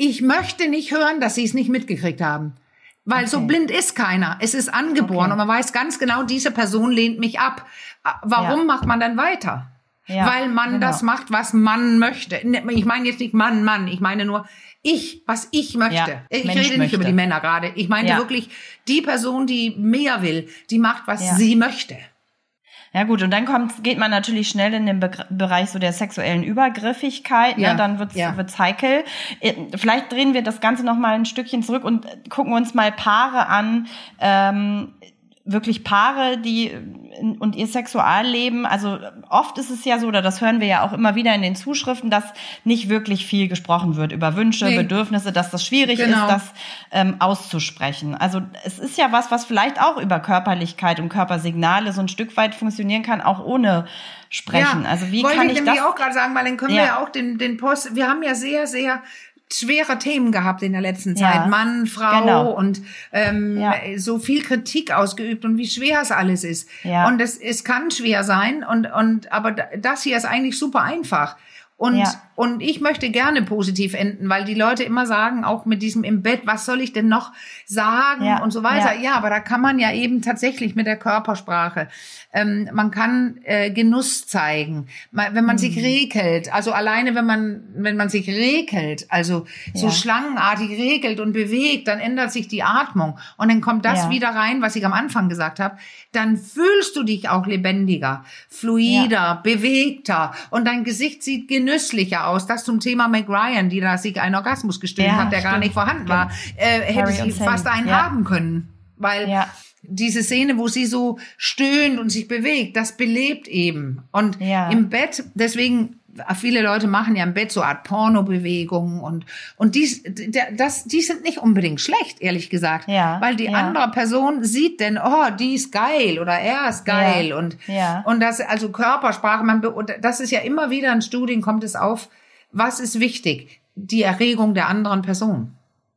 Ich möchte nicht hören, dass sie es nicht mitgekriegt haben. Weil so Okay. blind ist keiner. Es ist angeboren Okay. und man weiß ganz genau, diese Person lehnt mich ab. Warum Ja. macht man dann weiter? Ja, weil man genau. das macht, was man möchte. Ich meine jetzt nicht Mann, Mann. Ich meine nur ich, was ich möchte. Ja, ich Mensch rede nicht möchte. über die Männer gerade. Ich meine wirklich die Person, die mehr will, die macht, was sie möchte. Ja gut, und dann kommt, geht man natürlich schnell in den Be Bereich so der sexuellen Übergriffigkeit. Ne? Ja, ne? Dann wird's, ja. wird's heikel. Äh, vielleicht drehen wir das Ganze noch mal ein Stückchen zurück und gucken uns mal Paare an, ähm, wirklich Paare, die und ihr Sexualleben, also oft ist es ja so, oder das hören wir ja auch immer wieder in den Zuschriften, dass nicht wirklich viel gesprochen wird über Wünsche, nee. Bedürfnisse, dass das schwierig genau. ist, das ähm, auszusprechen. Also es ist ja was, was vielleicht auch über Körperlichkeit und Körpersignale so ein Stück weit funktionieren kann, auch ohne sprechen. Ja, also wie kann ich, ich das auch gerade sagen, weil dann können ja. wir ja auch den den Post, wir haben ja sehr sehr schwere Themen gehabt in der letzten Zeit. Ja, Mann, Frau genau. und ähm, ja. so viel Kritik ausgeübt und wie schwer es alles ist. Ja. Und es, es kann schwer sein und, und aber das hier ist eigentlich super einfach. Und. Und ich möchte gerne positiv enden, weil die Leute immer sagen, auch mit diesem im Bett, was soll ich denn noch sagen ja. und so weiter. Ja. ja, aber da kann man ja eben tatsächlich mit der Körpersprache, ähm, man kann äh, Genuss zeigen, wenn man mhm. sich regelt, also alleine wenn man, wenn man sich regelt, also so schlangenartig regelt und bewegt, dann ändert sich die Atmung und dann kommt das wieder rein, was ich am Anfang gesagt habe, dann fühlst du dich auch lebendiger, fluider, bewegter und dein Gesicht sieht genüsslich genüsslicher aus. Das zum Thema McRyan, die da sich einen Orgasmus gestillt ja, hat, der stimmt. gar nicht vorhanden war, äh, hätte sie fast einen ja. haben können. Weil ja. diese Szene, wo sie so stöhnt und sich bewegt, das belebt eben. Und im Bett, deswegen viele Leute machen ja im Bett so Art Pornobewegungen und und dies das die sind nicht unbedingt schlecht ehrlich gesagt ja, weil die ja. andere Person sieht denn oh die ist geil oder er ist geil ja, und und das also Körpersprache man das ist ja immer wieder in Studien kommt es auf was ist wichtig die Erregung der anderen Person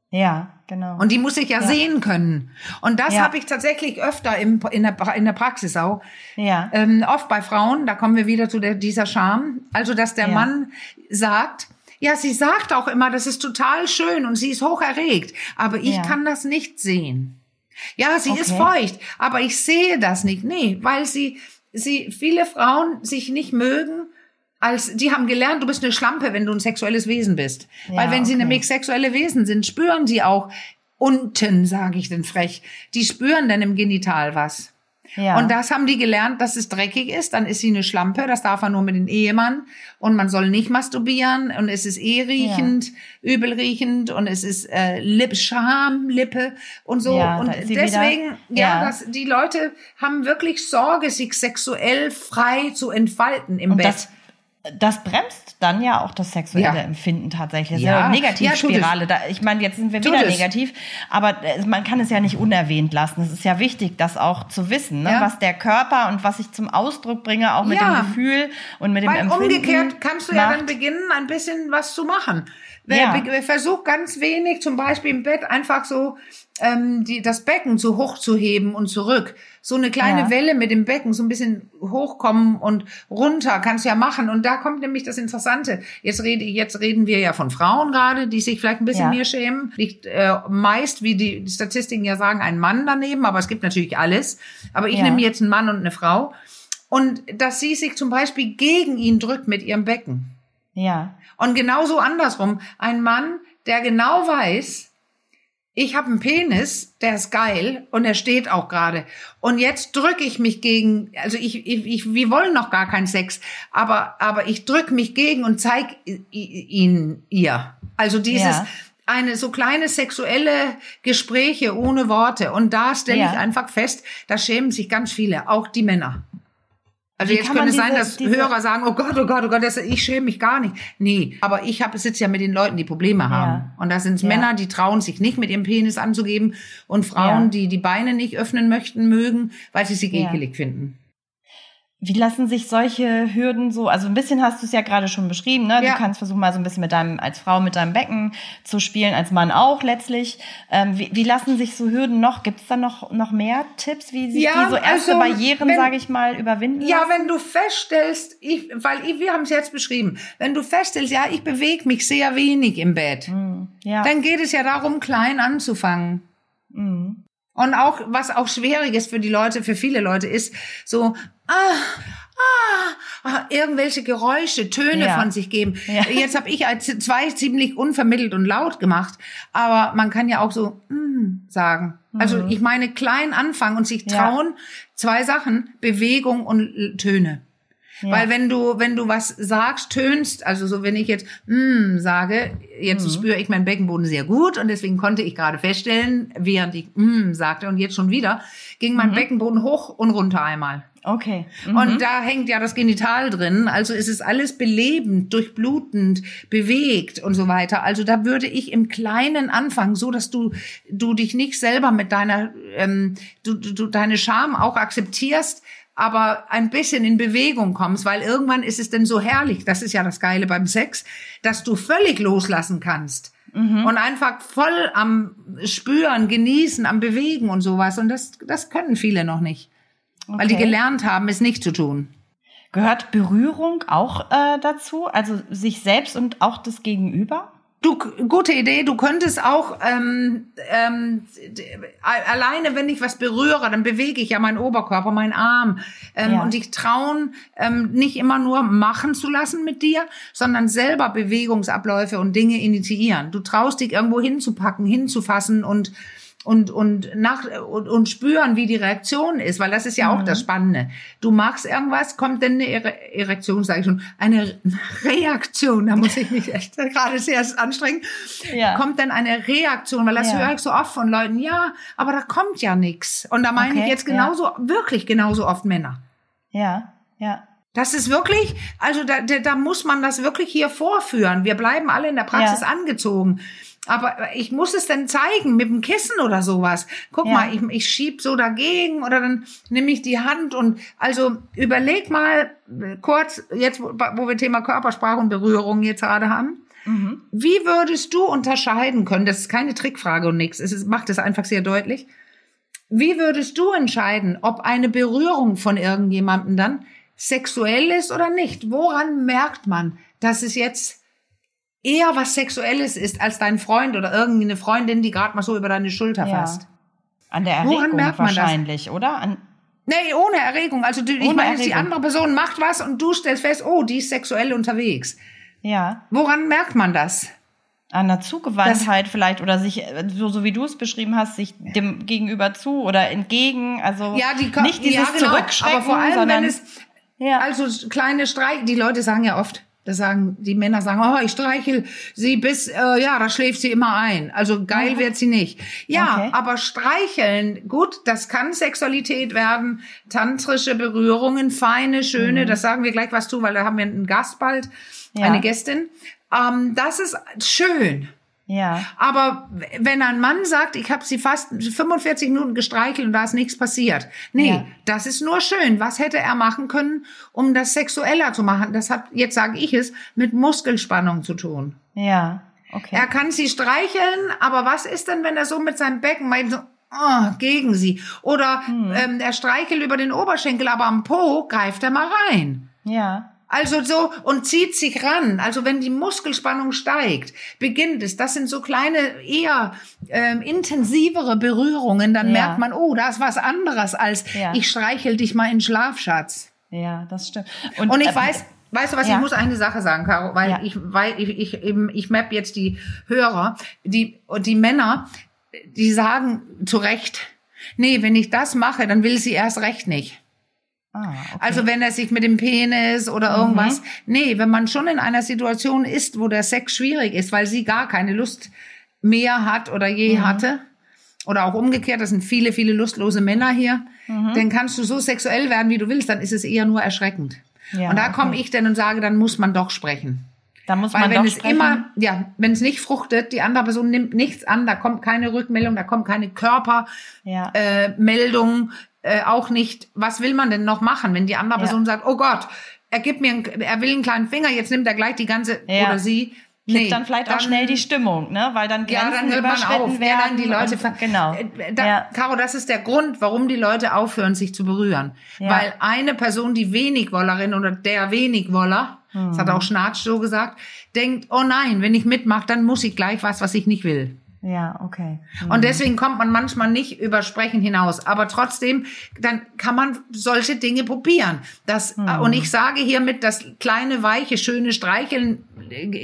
ja genau. Und die muss ich ja, ja. sehen können. Und das ja. habe ich tatsächlich öfter im, in, der, in der Praxis auch. Ja. Ähm, oft bei Frauen, da kommen wir wieder zu der, dieser Scham. Also, dass der ja. Mann sagt, ja, sie sagt auch immer, das ist total schön und sie ist hoch erregt, aber ich kann das nicht sehen. Ja, sie okay. ist feucht, aber ich sehe das nicht. Nee, weil sie, sie, viele Frauen sich nicht mögen, als die haben gelernt, du bist eine Schlampe, wenn du ein sexuelles Wesen bist. Ja, Weil wenn sie nämlich sexuelle Wesen sind, spüren sie auch unten, sage ich denn frech, die spüren dann im Genital was. Ja. Und das haben die gelernt, dass es dreckig ist. Dann ist sie eine Schlampe. Das darf er nur mit dem Ehemann. Und man soll nicht masturbieren. Und es ist eh riechend, ja. übel riechend. Und es ist äh, Lip, Scham, Lippe und so. Ja, und deswegen, ja, ja das, die Leute haben wirklich Sorge, sich sexuell frei zu entfalten im und Bett. Das das bremst dann ja auch das sexuelle ja. Empfinden tatsächlich. Ja. Negativspirale. Ja, ich meine, jetzt sind wir wieder negativ, aber äh, man kann es ja nicht unerwähnt lassen. Es ist ja wichtig, das auch zu wissen, ne? was der Körper und was ich zum Ausdruck bringe, auch mit dem Gefühl und mit dem Weil Empfinden. Umgekehrt kannst du macht. ja dann beginnen, ein bisschen was zu machen. Ja. Versuch ganz wenig, zum Beispiel im Bett einfach so ähm, die, das Becken zu hoch zu heben und zurück. So eine kleine ja. Welle mit dem Becken, so ein bisschen hochkommen und runter, kannst du ja machen. Und da kommt nämlich das Interessante. Jetzt rede jetzt reden wir ja von Frauen gerade, die sich vielleicht ein bisschen ja. mehr schämen. Liegt äh, meist, wie die Statistiken ja sagen, ein Mann daneben, aber es gibt natürlich alles. Aber ich ja. nehme jetzt einen Mann und eine Frau. Und dass sie sich zum Beispiel gegen ihn drückt mit ihrem Becken. Ja. Und genauso andersrum. Ein Mann, der genau weiß, ich habe einen Penis, der ist geil und er steht auch gerade. Und jetzt drücke ich mich gegen, also ich, ich, ich, wir wollen noch gar keinen Sex, aber, aber ich drücke mich gegen und zeig ihn ihr. Also dieses, ja. eine so kleine sexuelle Gespräche ohne Worte. Und da stelle ja. ich einfach fest, da schämen sich ganz viele, auch die Männer. Also Wie jetzt könnte es sein, dass Hörer sagen, oh Gott, oh Gott, oh Gott, das, ich schäme mich gar nicht. Nee, aber ich habe sitze ja mit den Leuten, die Probleme haben. Ja. Und da sind es ja. Männer, die trauen sich nicht mit ihrem Penis anzugeben und Frauen, ja. die die Beine nicht öffnen möchten, mögen, weil sie sie ekelig finden. Wie lassen sich solche Hürden so, also ein bisschen hast du es ja gerade schon beschrieben, ne? Ja. Du kannst versuchen, mal so ein bisschen mit deinem, als Frau mit deinem Becken zu spielen, als Mann auch letztlich. Ähm, wie, wie lassen sich so Hürden noch, gibt es da noch, noch mehr Tipps, wie sich ja, die so erste also, Barrieren, sage ich mal, überwinden Ja, lassen? wenn du feststellst, ich, weil ich, wir haben es jetzt beschrieben, wenn du feststellst, ja, ich bewege mich sehr wenig im Bett, mhm. ja. dann geht es ja darum, klein anzufangen. Mhm. Und auch, was auch schwierig ist für die Leute, für viele Leute ist, so, ah, ah, ah, irgendwelche Geräusche, Töne Ja. von sich geben. Ja. Jetzt habe ich als zwei ziemlich unvermittelt und laut gemacht, aber man kann ja auch so mm, sagen. Also ich meine klein anfangen und sich Mhm. Ja. trauen, zwei Sachen, Bewegung und Töne. Ja. Weil wenn du, wenn du was sagst, tönst, also so wenn ich jetzt mm, sage, jetzt Mhm. spüre ich meinen Beckenboden sehr gut und deswegen konnte ich gerade feststellen, während ich mm sagte und jetzt schon wieder, ging mein Mhm. Beckenboden hoch und runter einmal. Okay. Mhm. Und da hängt ja das Genital drin. Also ist es alles belebend, durchblutend, bewegt und so weiter. Also da würde ich im Kleinen anfangen, so dass du, du dich nicht selber mit deiner, ähm, du, du, du deine Scham auch akzeptierst, aber ein bisschen in Bewegung kommst, weil irgendwann ist es denn so herrlich, das ist ja das Geile beim Sex, dass du völlig loslassen kannst. Und einfach voll am Spüren, Genießen, am Bewegen und sowas. Und das, das können viele noch nicht. Weil die Okay. gelernt haben, es nicht zu tun. Gehört Berührung auch äh, dazu? Also sich selbst und auch das Gegenüber? Du, gute Idee, du könntest auch ähm, ähm, alleine, wenn ich was berühre, dann bewege ich ja meinen Oberkörper, meinen Arm ähm, Ja. und dich trauen, ähm, nicht immer nur machen zu lassen mit dir, sondern selber Bewegungsabläufe und Dinge initiieren. Du traust dich irgendwo hinzupacken, hinzufassen und und und nach und, und spüren, wie die Reaktion ist, weil das ist ja auch Mhm. das Spannende. Du machst irgendwas, kommt denn eine Ere Erektion, sage ich schon, eine Reaktion. Da muss ich mich echt gerade sehr anstrengen. Ja. Kommt denn eine Reaktion, weil das Ja. höre ich so oft von Leuten. Ja, aber da kommt ja nichts. Und da meine Okay, ich jetzt ja. genauso, wirklich genauso oft Männer. Ja, ja. Das ist wirklich, also da, da, da muss man das wirklich hier vorführen. Wir bleiben alle in der Praxis Ja. angezogen. Aber ich muss es denn zeigen mit dem Kissen oder sowas. Guck Ja. mal, ich, ich schieb so dagegen oder dann nehme ich die Hand und also überleg mal äh, kurz, jetzt wo wo wir Thema Körpersprache und Berührung jetzt gerade haben. Mhm. Wie würdest du unterscheiden können? Das ist keine Trickfrage und nichts. Es ist, macht es einfach sehr deutlich. Wie würdest du entscheiden, ob eine Berührung von irgendjemandem dann sexuell ist oder nicht? Woran merkt man, dass es jetzt eher was Sexuelles ist als dein Freund oder irgendeine Freundin, die gerade mal so über deine Schulter Ja. fasst? An der Woran Erregung merkt man das? wahrscheinlich, oder? An, Nee, ohne Erregung. Also du, ich Ohne meine, die Erregung. andere Person macht was und du stellst fest, oh, die ist sexuell unterwegs. ja. Woran merkt man das? An der Zugewandtheit vielleicht oder sich, äh, so, so wie du es beschrieben hast, sich dem Gegenüber zu oder entgegen. Also Ja, die nicht dieses ja, genau. Zurückschrecken, Aber vor allem, sondern wenn es ja. Also kleine Streich, die Leute sagen ja oft, das sagen die Männer sagen, oh, ich streichel sie bis, äh, ja, da schläft sie immer ein. Also geil wird sie nicht. Ja, Okay. aber streicheln, gut, das kann Sexualität werden, tantrische Berührungen, feine, schöne, das sagen wir gleich was zu, weil da haben wir einen Gast bald, Ja. eine Gästin. Ähm, das ist schön. Ja. Aber wenn ein Mann sagt, ich habe sie fast 45 Minuten gestreichelt und da ist nichts passiert. Nee, Ja. das ist nur schön. Was hätte er machen können, um das sexueller zu machen? Das hat, jetzt sage ich es, mit Muskelspannung zu tun. Ja. Okay. Er kann sie streicheln, aber was ist denn, wenn er so mit seinem Becken mal so oh, gegen sie? Oder Hm. ähm, er streichelt über den Oberschenkel, aber am Po greift er mal rein. ja. Also so und zieht sich ran. Also wenn die Muskelspannung steigt, beginnt es. Das sind so kleine, eher ähm, intensivere Berührungen. Dann Ja. merkt man, oh, da ist was anderes als Ja. ich streichel dich mal in Schlafschatz. Ja, das stimmt. Und ich äh, weiß, weißt du was, ja. ich muss eine Sache sagen, Caro, weil Ja. ich, weil ich, ich eben, ich map jetzt die Hörer, die, und die Männer, die sagen zu Recht, nee, wenn ich das mache, dann will sie erst recht nicht. Ah, okay. Also wenn er sich mit dem Penis oder irgendwas. Nee, wenn man schon in einer Situation ist, wo der Sex schwierig ist, weil sie gar keine Lust mehr hat oder je hatte. Oder auch umgekehrt, das sind viele, viele lustlose Männer hier. Dann kannst du so sexuell werden, wie du willst, dann ist es eher nur erschreckend. Ja, und da okay. komme ich denn und sage, dann muss man doch sprechen. da muss Weil man wenn doch es sprechen. immer, ja, wenn es nicht fruchtet, die andere Person nimmt nichts an, da kommt keine Rückmeldung, da kommt keine Körper, ja. äh, Meldung, äh, auch nicht, was will man denn noch machen, wenn die andere Ja. Person sagt, oh Gott, er gibt mir, einen, er will einen kleinen Finger, jetzt nimmt er gleich die ganze, Ja. oder sie. Kippt dann vielleicht auch schnell die Stimmung, ne? Weil dann ja, Grenzen dann hört man auf. werden. Ja, dann die Leute, und, genau. Äh, Da, ja. Caro, das ist der Grund, warum die Leute aufhören, sich zu berühren. Ja. Weil eine Person, die Wenigwollerin oder der Wenigwoller, das Hm. hat auch Schnarch so gesagt, denkt, oh nein, wenn ich mitmache, dann muss ich gleich was, was ich nicht will. Ja, okay. Mhm. Und deswegen kommt man manchmal nicht über Sprechen hinaus. Aber trotzdem, dann kann man solche Dinge probieren. Das, Mhm. Und ich sage hiermit, das kleine, weiche, schöne Streicheln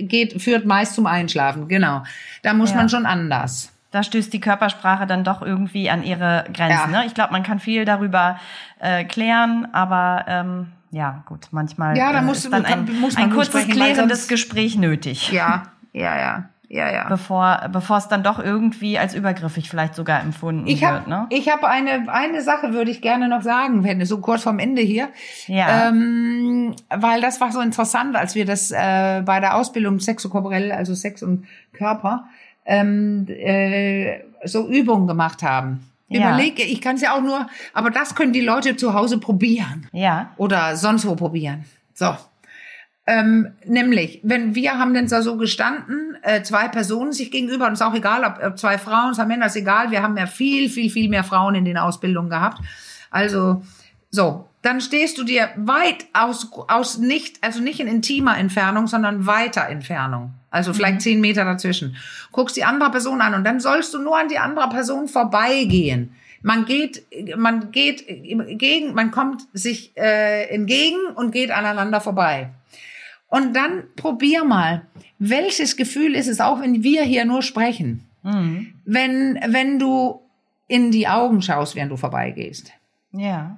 geht, führt meist zum Einschlafen. Genau. Da muss Ja. man schon anders. da stößt die Körpersprache dann doch irgendwie an ihre Grenzen. Ja. Ne? Ich glaube, man kann viel darüber äh, klären, aber ähm, ja, gut, manchmal Ja, da äh, musst ist du- dann ein, kann- muss man ein kurzes klärendes Gespräch nötig. Ja, ja, ja, ja, ja. Bevor, bevor es dann doch irgendwie als übergriffig vielleicht sogar empfunden Ich wird. habe Ne? ich hab eine, eine Sache, würde ich gerne noch sagen, wenn so kurz vorm Ende hier. Ja. Ähm, weil das war so interessant, als wir das äh, bei der Ausbildung sexokorporell, also Sex und Körper, ähm, äh, so Übungen gemacht haben. Ja. Überlege, ich kann es ja auch nur, aber das können die Leute zu Hause probieren Ja, oder sonst wo probieren. So. Ähm, nämlich, wenn wir haben denn so gestanden, äh, zwei Personen sich gegenüber, und es ist auch egal, ob, ob zwei Frauen, zwei Männer, ist egal, wir haben ja viel, viel, viel mehr Frauen in den Ausbildungen gehabt. Also, so, dann stehst du dir weit aus, aus nicht, also nicht in intimer Entfernung, sondern weiter Entfernung. Also vielleicht zehn Meter dazwischen. Guckst die andere Person an und dann sollst du nur an die andere Person vorbeigehen. Man geht, man geht gegen, man kommt sich äh, entgegen und geht aneinander vorbei. Und dann probier mal, welches Gefühl ist es, auch wenn wir hier nur sprechen, mhm. wenn, wenn du in die Augen schaust, während du vorbeigehst. ja,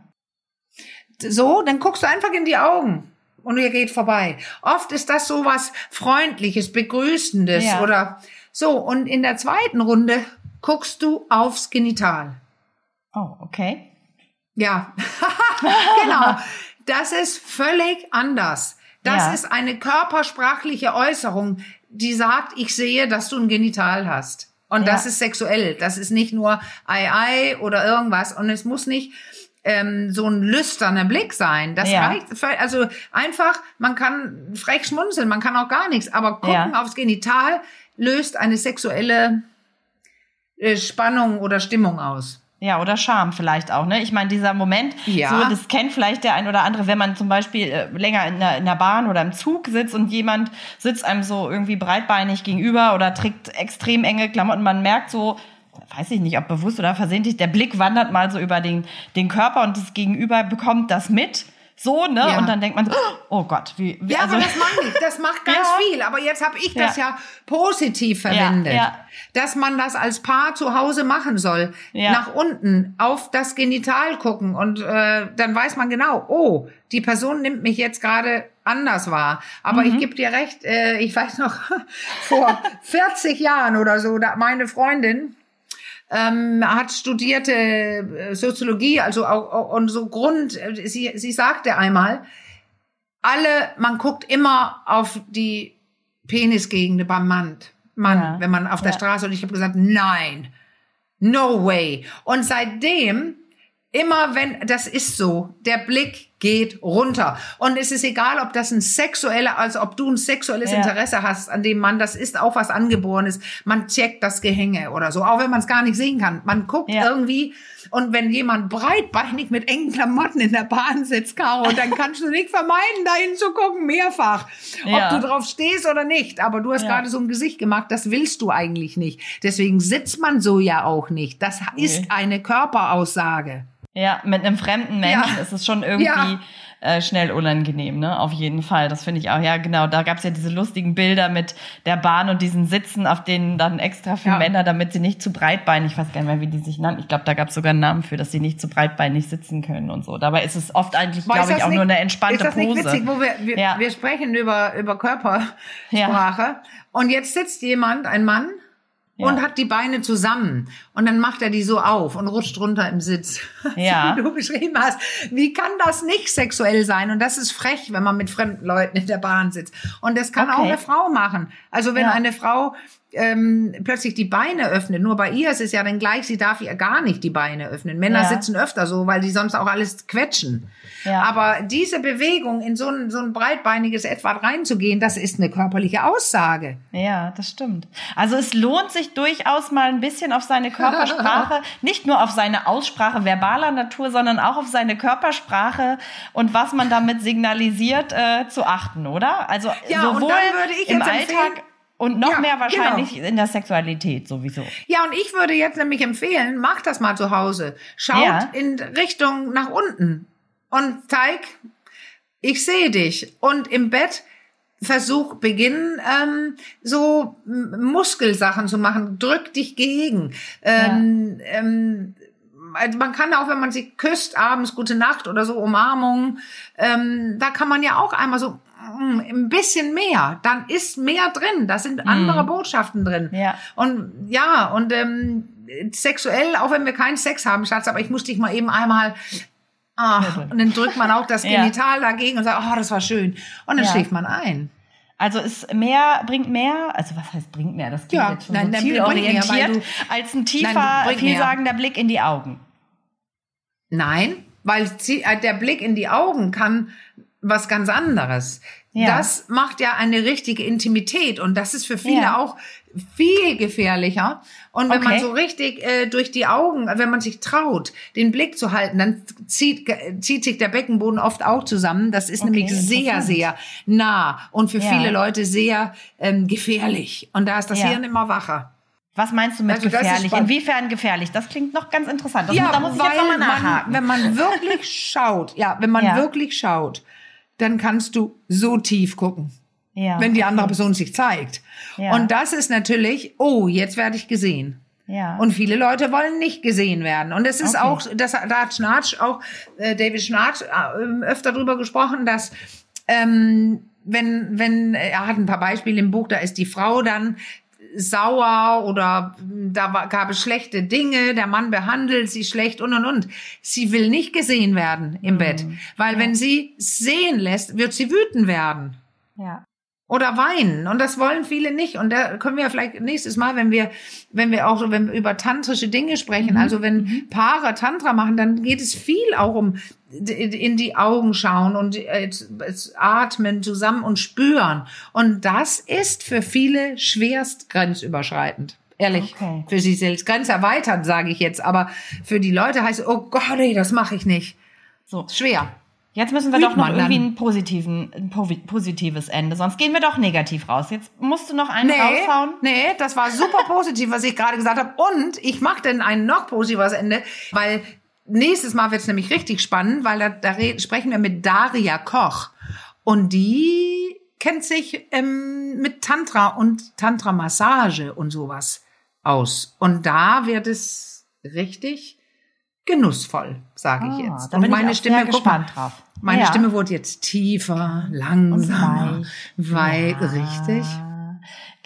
So, dann guckst du einfach in die Augen und ihr geht vorbei. Oft ist das so was Freundliches, Begrüßendes Ja. oder so. Und in der zweiten Runde guckst du aufs Genital. Oh, okay. Ja, genau. Das ist völlig anders. Das Ja. ist eine körpersprachliche Äußerung, die sagt, ich sehe, dass du ein Genital hast. Und das Ja. ist sexuell. Das ist nicht nur Ei, Ei oder irgendwas. Und es muss nicht ähm, so ein lüsterner Blick sein. Das Ja. reicht. Also einfach, man kann frech schmunzeln, man kann auch gar nichts. Aber gucken aufs Genital löst eine sexuelle äh, Spannung oder Stimmung aus. Ja, oder Scham vielleicht auch, ne? Ich meine, dieser Moment, Ja. so, das kennt vielleicht der ein oder andere, wenn man zum Beispiel äh, länger in der, in der Bahn oder im Zug sitzt und jemand sitzt einem so irgendwie breitbeinig gegenüber oder trägt extrem enge Klamotten, man merkt so, weiß ich nicht, ob bewusst oder versehentlich, der Blick wandert mal so über den, den Körper und das Gegenüber bekommt das mit. So, ne? Ja. Und dann denkt man so, oh Gott, wie, wie Ja, also, aber das mache ich. Das macht ganz Ja. viel. Aber jetzt habe ich das Ja. ja, positiv verwendet. Dass man das als Paar zu Hause machen soll. Nach unten auf das Genital gucken. Und äh, dann weiß man genau, oh, die Person nimmt mich jetzt gerade anders wahr. Aber Mhm. ich gebe dir recht, äh, ich weiß noch, vor 40 Jahren oder so, da meine Freundin, ähm, hat studierte äh, Soziologie, also auch, und so Grund, äh, sie, sie sagte einmal, alle, man guckt immer auf die Penisgegend beim Mann, Mann, Ja. wenn man auf der Ja. Straße und ich habe gesagt, nein, no way. Und seitdem, immer wenn, das ist so, der Blick geht runter. Und es ist egal, ob das ein sexueller, also ob du ein sexuelles Ja. Interesse hast an dem Mann, das ist auch was Angeborenes. Man checkt das Gehänge oder so, auch wenn man es gar nicht sehen kann. Man guckt Ja. irgendwie und wenn jemand breitbeinig mit engen Klamotten in der Bahn sitzt, Caro, dann kannst du nicht vermeiden, dahin zu gucken, mehrfach. Ja. Ob du drauf stehst oder nicht. Aber du hast Ja. gerade so ein Gesicht gemacht, das willst du eigentlich nicht. Deswegen sitzt man so ja auch nicht. Das ist eine Körperaussage. Ja, mit einem fremden Menschen Ja. ist es schon irgendwie Ja. äh, schnell unangenehm, ne? Auf jeden Fall. Das finde ich auch. Ja, genau. Da gab's ja diese lustigen Bilder mit der Bahn und diesen Sitzen, auf denen dann extra für Ja. Männer, damit sie nicht zu breitbeinig, ich weiß gar nicht mehr, wie die sich nannten. Ich glaube, da gab's sogar einen Namen für, dass sie nicht zu breitbeinig sitzen können und so. Dabei ist es oft eigentlich, glaube ich, auch nicht- nur eine entspannte Ist das nicht Pose. witzig, wo wir, wir, Ja. wir sprechen über, über Körpersprache und jetzt sitzt jemand, ein Mann, Ja. und hat die Beine zusammen und dann macht er die so auf und rutscht runter im Sitz. Ja. Wie du beschrieben hast. Wie kann das nicht sexuell sein? Und das ist frech, wenn man mit fremden Leuten in der Bahn sitzt. Und das kann auch Okay. eine Frau machen. Also wenn Ja. eine Frau ähm, plötzlich die Beine öffnet, nur bei ihr ist es ja dann gleich, sie darf ihr gar nicht die Beine öffnen. Männer Ja. sitzen öfter so, weil die sonst auch alles quetschen. Ja. Aber diese Bewegung in so ein, so ein breitbeiniges Etwas reinzugehen, das ist eine körperliche Aussage. Ja, das stimmt. Also es lohnt sich durchaus mal ein bisschen auf seine Körpersprache, nicht nur auf seine Aussprache verbaler Natur, sondern auch auf seine Körpersprache und was man damit signalisiert äh, zu achten, oder? Also Ja, sowohl dann würde ich im Alltag Und noch Ja, mehr wahrscheinlich genau. in der Sexualität sowieso. Ja, und ich würde jetzt nämlich empfehlen, mach das mal zu Hause. Schaut Ja. in Richtung nach unten und zeig, ich sehe dich. Und im Bett versuch, beginn ähm, so Muskelsachen zu machen. Drück dich gegen. Ähm, ähm, also man kann auch, wenn man sie küsst, abends gute Nacht oder so Umarmungen, ähm, da kann man ja auch einmal so mm, ein bisschen mehr. Dann ist mehr drin. Da sind andere Botschaften drin. Ja. Und ja, und ähm, sexuell, auch wenn wir keinen Sex haben, Schatz, aber ich muss dich mal eben einmal. Ah, und dann drückt man auch das Ja. Genital dagegen und sagt, oh, das war schön. Und dann Ja. schläft man ein. Also ist mehr, bringt mehr, also was heißt bringt mehr? Das klingt Ja, jetzt schon nein, so nein, mehr, zielorientiert, weil du- als ein Nein, tiefer, mehr. vielsagender Blick in die Augen. Nein, weil äh, der Blick in die Augen kann was ganz anderes. Ja. Das macht ja eine richtige Intimität und das ist für viele Ja. auch viel gefährlicher. Und wenn man Okay. so richtig äh, durch die Augen, wenn man sich traut, den Blick zu halten, dann zieht, zieht sich der Beckenboden oft auch zusammen. Das ist Okay, nämlich sehr, sehr nah und für Ja. viele Leute sehr ähm, gefährlich. Und da ist das. Hirn immer wacher. Was meinst du mit Also gefährlich? Inwiefern gefährlich? Das klingt noch ganz interessant. Das, ja, da muss ich jetzt nochmal man, nachhaken. wenn man wirklich schaut, ja, wenn man wirklich schaut, dann kannst du so tief gucken, ja. wenn die andere Person sich zeigt. Ja. Und das ist natürlich, oh, jetzt werde ich gesehen. ja. Und viele Leute wollen nicht gesehen werden. Und es ist Okay. auch, das, da hat Schnarch auch, äh, David Schnarch äh, öfter drüber gesprochen, dass ähm, wenn, wenn, er hat ein paar Beispiele im Buch, da ist die Frau dann sauer oder da war, gab es schlechte Dinge, der Mann behandelt sie schlecht und und und. Sie will nicht gesehen werden im Bett, weil wenn sie sehen lässt, wird sie wütend werden ja. Oder weinen und das wollen viele nicht und da können wir vielleicht nächstes Mal, wenn wir wenn wir auch wenn wir über tantrische Dinge sprechen, also wenn Paare Tantra machen, dann geht es viel auch um in die Augen schauen und äh, atmen zusammen und spüren und das ist für viele schwerst grenzüberschreitend. Ehrlich, Okay. für sie selbst grenzerweitert, sage ich jetzt, aber für die Leute heißt es, oh Gott, ey, das mache ich nicht. So. Schwer. Jetzt müssen wir Übt doch noch irgendwie ein, positiven, ein positives Ende, sonst gehen wir doch negativ raus. Jetzt musst du noch einen Nee, raushauen. nee, das war super positiv, was ich gerade gesagt habe. Und ich mache denn ein noch positiveres Ende, weil nächstes Mal wird es nämlich richtig spannend, weil da, da sprechen wir mit Daria Koch. Und die kennt sich ähm, mit Tantra und Tantra-Massage und sowas aus. Und da wird es richtig genussvoll, sage ich Ah, jetzt. da und bin meine ich Stimme, guck mal, gespannt drauf. meine Ja. Stimme wurde jetzt tiefer, langsamer, weil Ja, richtig.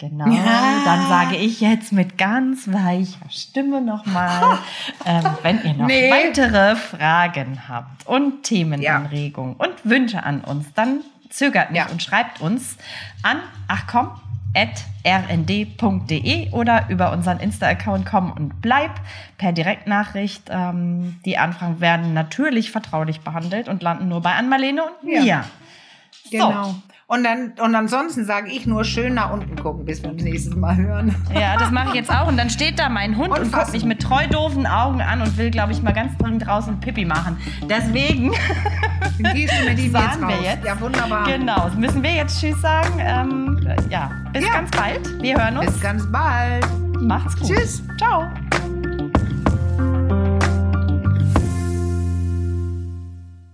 Genau, Ja. dann sage ich jetzt mit ganz weicher Stimme nochmal, ähm, wenn ihr noch Nee. weitere Fragen habt und Themenanregungen und Wünsche an uns, dann zögert nicht und schreibt uns an, ach komm, rnd.de oder über unseren Insta-Account komm und bleib per Direktnachricht. Ähm, die Anfragen werden natürlich vertraulich behandelt und landen nur bei Ann-Marlene und Ja. mir. Genau. Und dann und ansonsten sage ich nur schön nach unten gucken, bis wir uns nächstes Mal hören. Ja, das mache ich jetzt auch. Und dann steht da mein Hund und, Und guckt mich mit treu doofen Augen an und will, glaube ich, mal ganz dringend draußen Pipi machen. Deswegen, gehst du mit ihm jetzt raus. jetzt. Ja, wunderbar. genau, müssen wir jetzt Tschüss sagen. Ähm, ja, bis Ja. ganz bald. Wir hören uns. Bis ganz bald. Macht's gut. Tschüss. Ciao.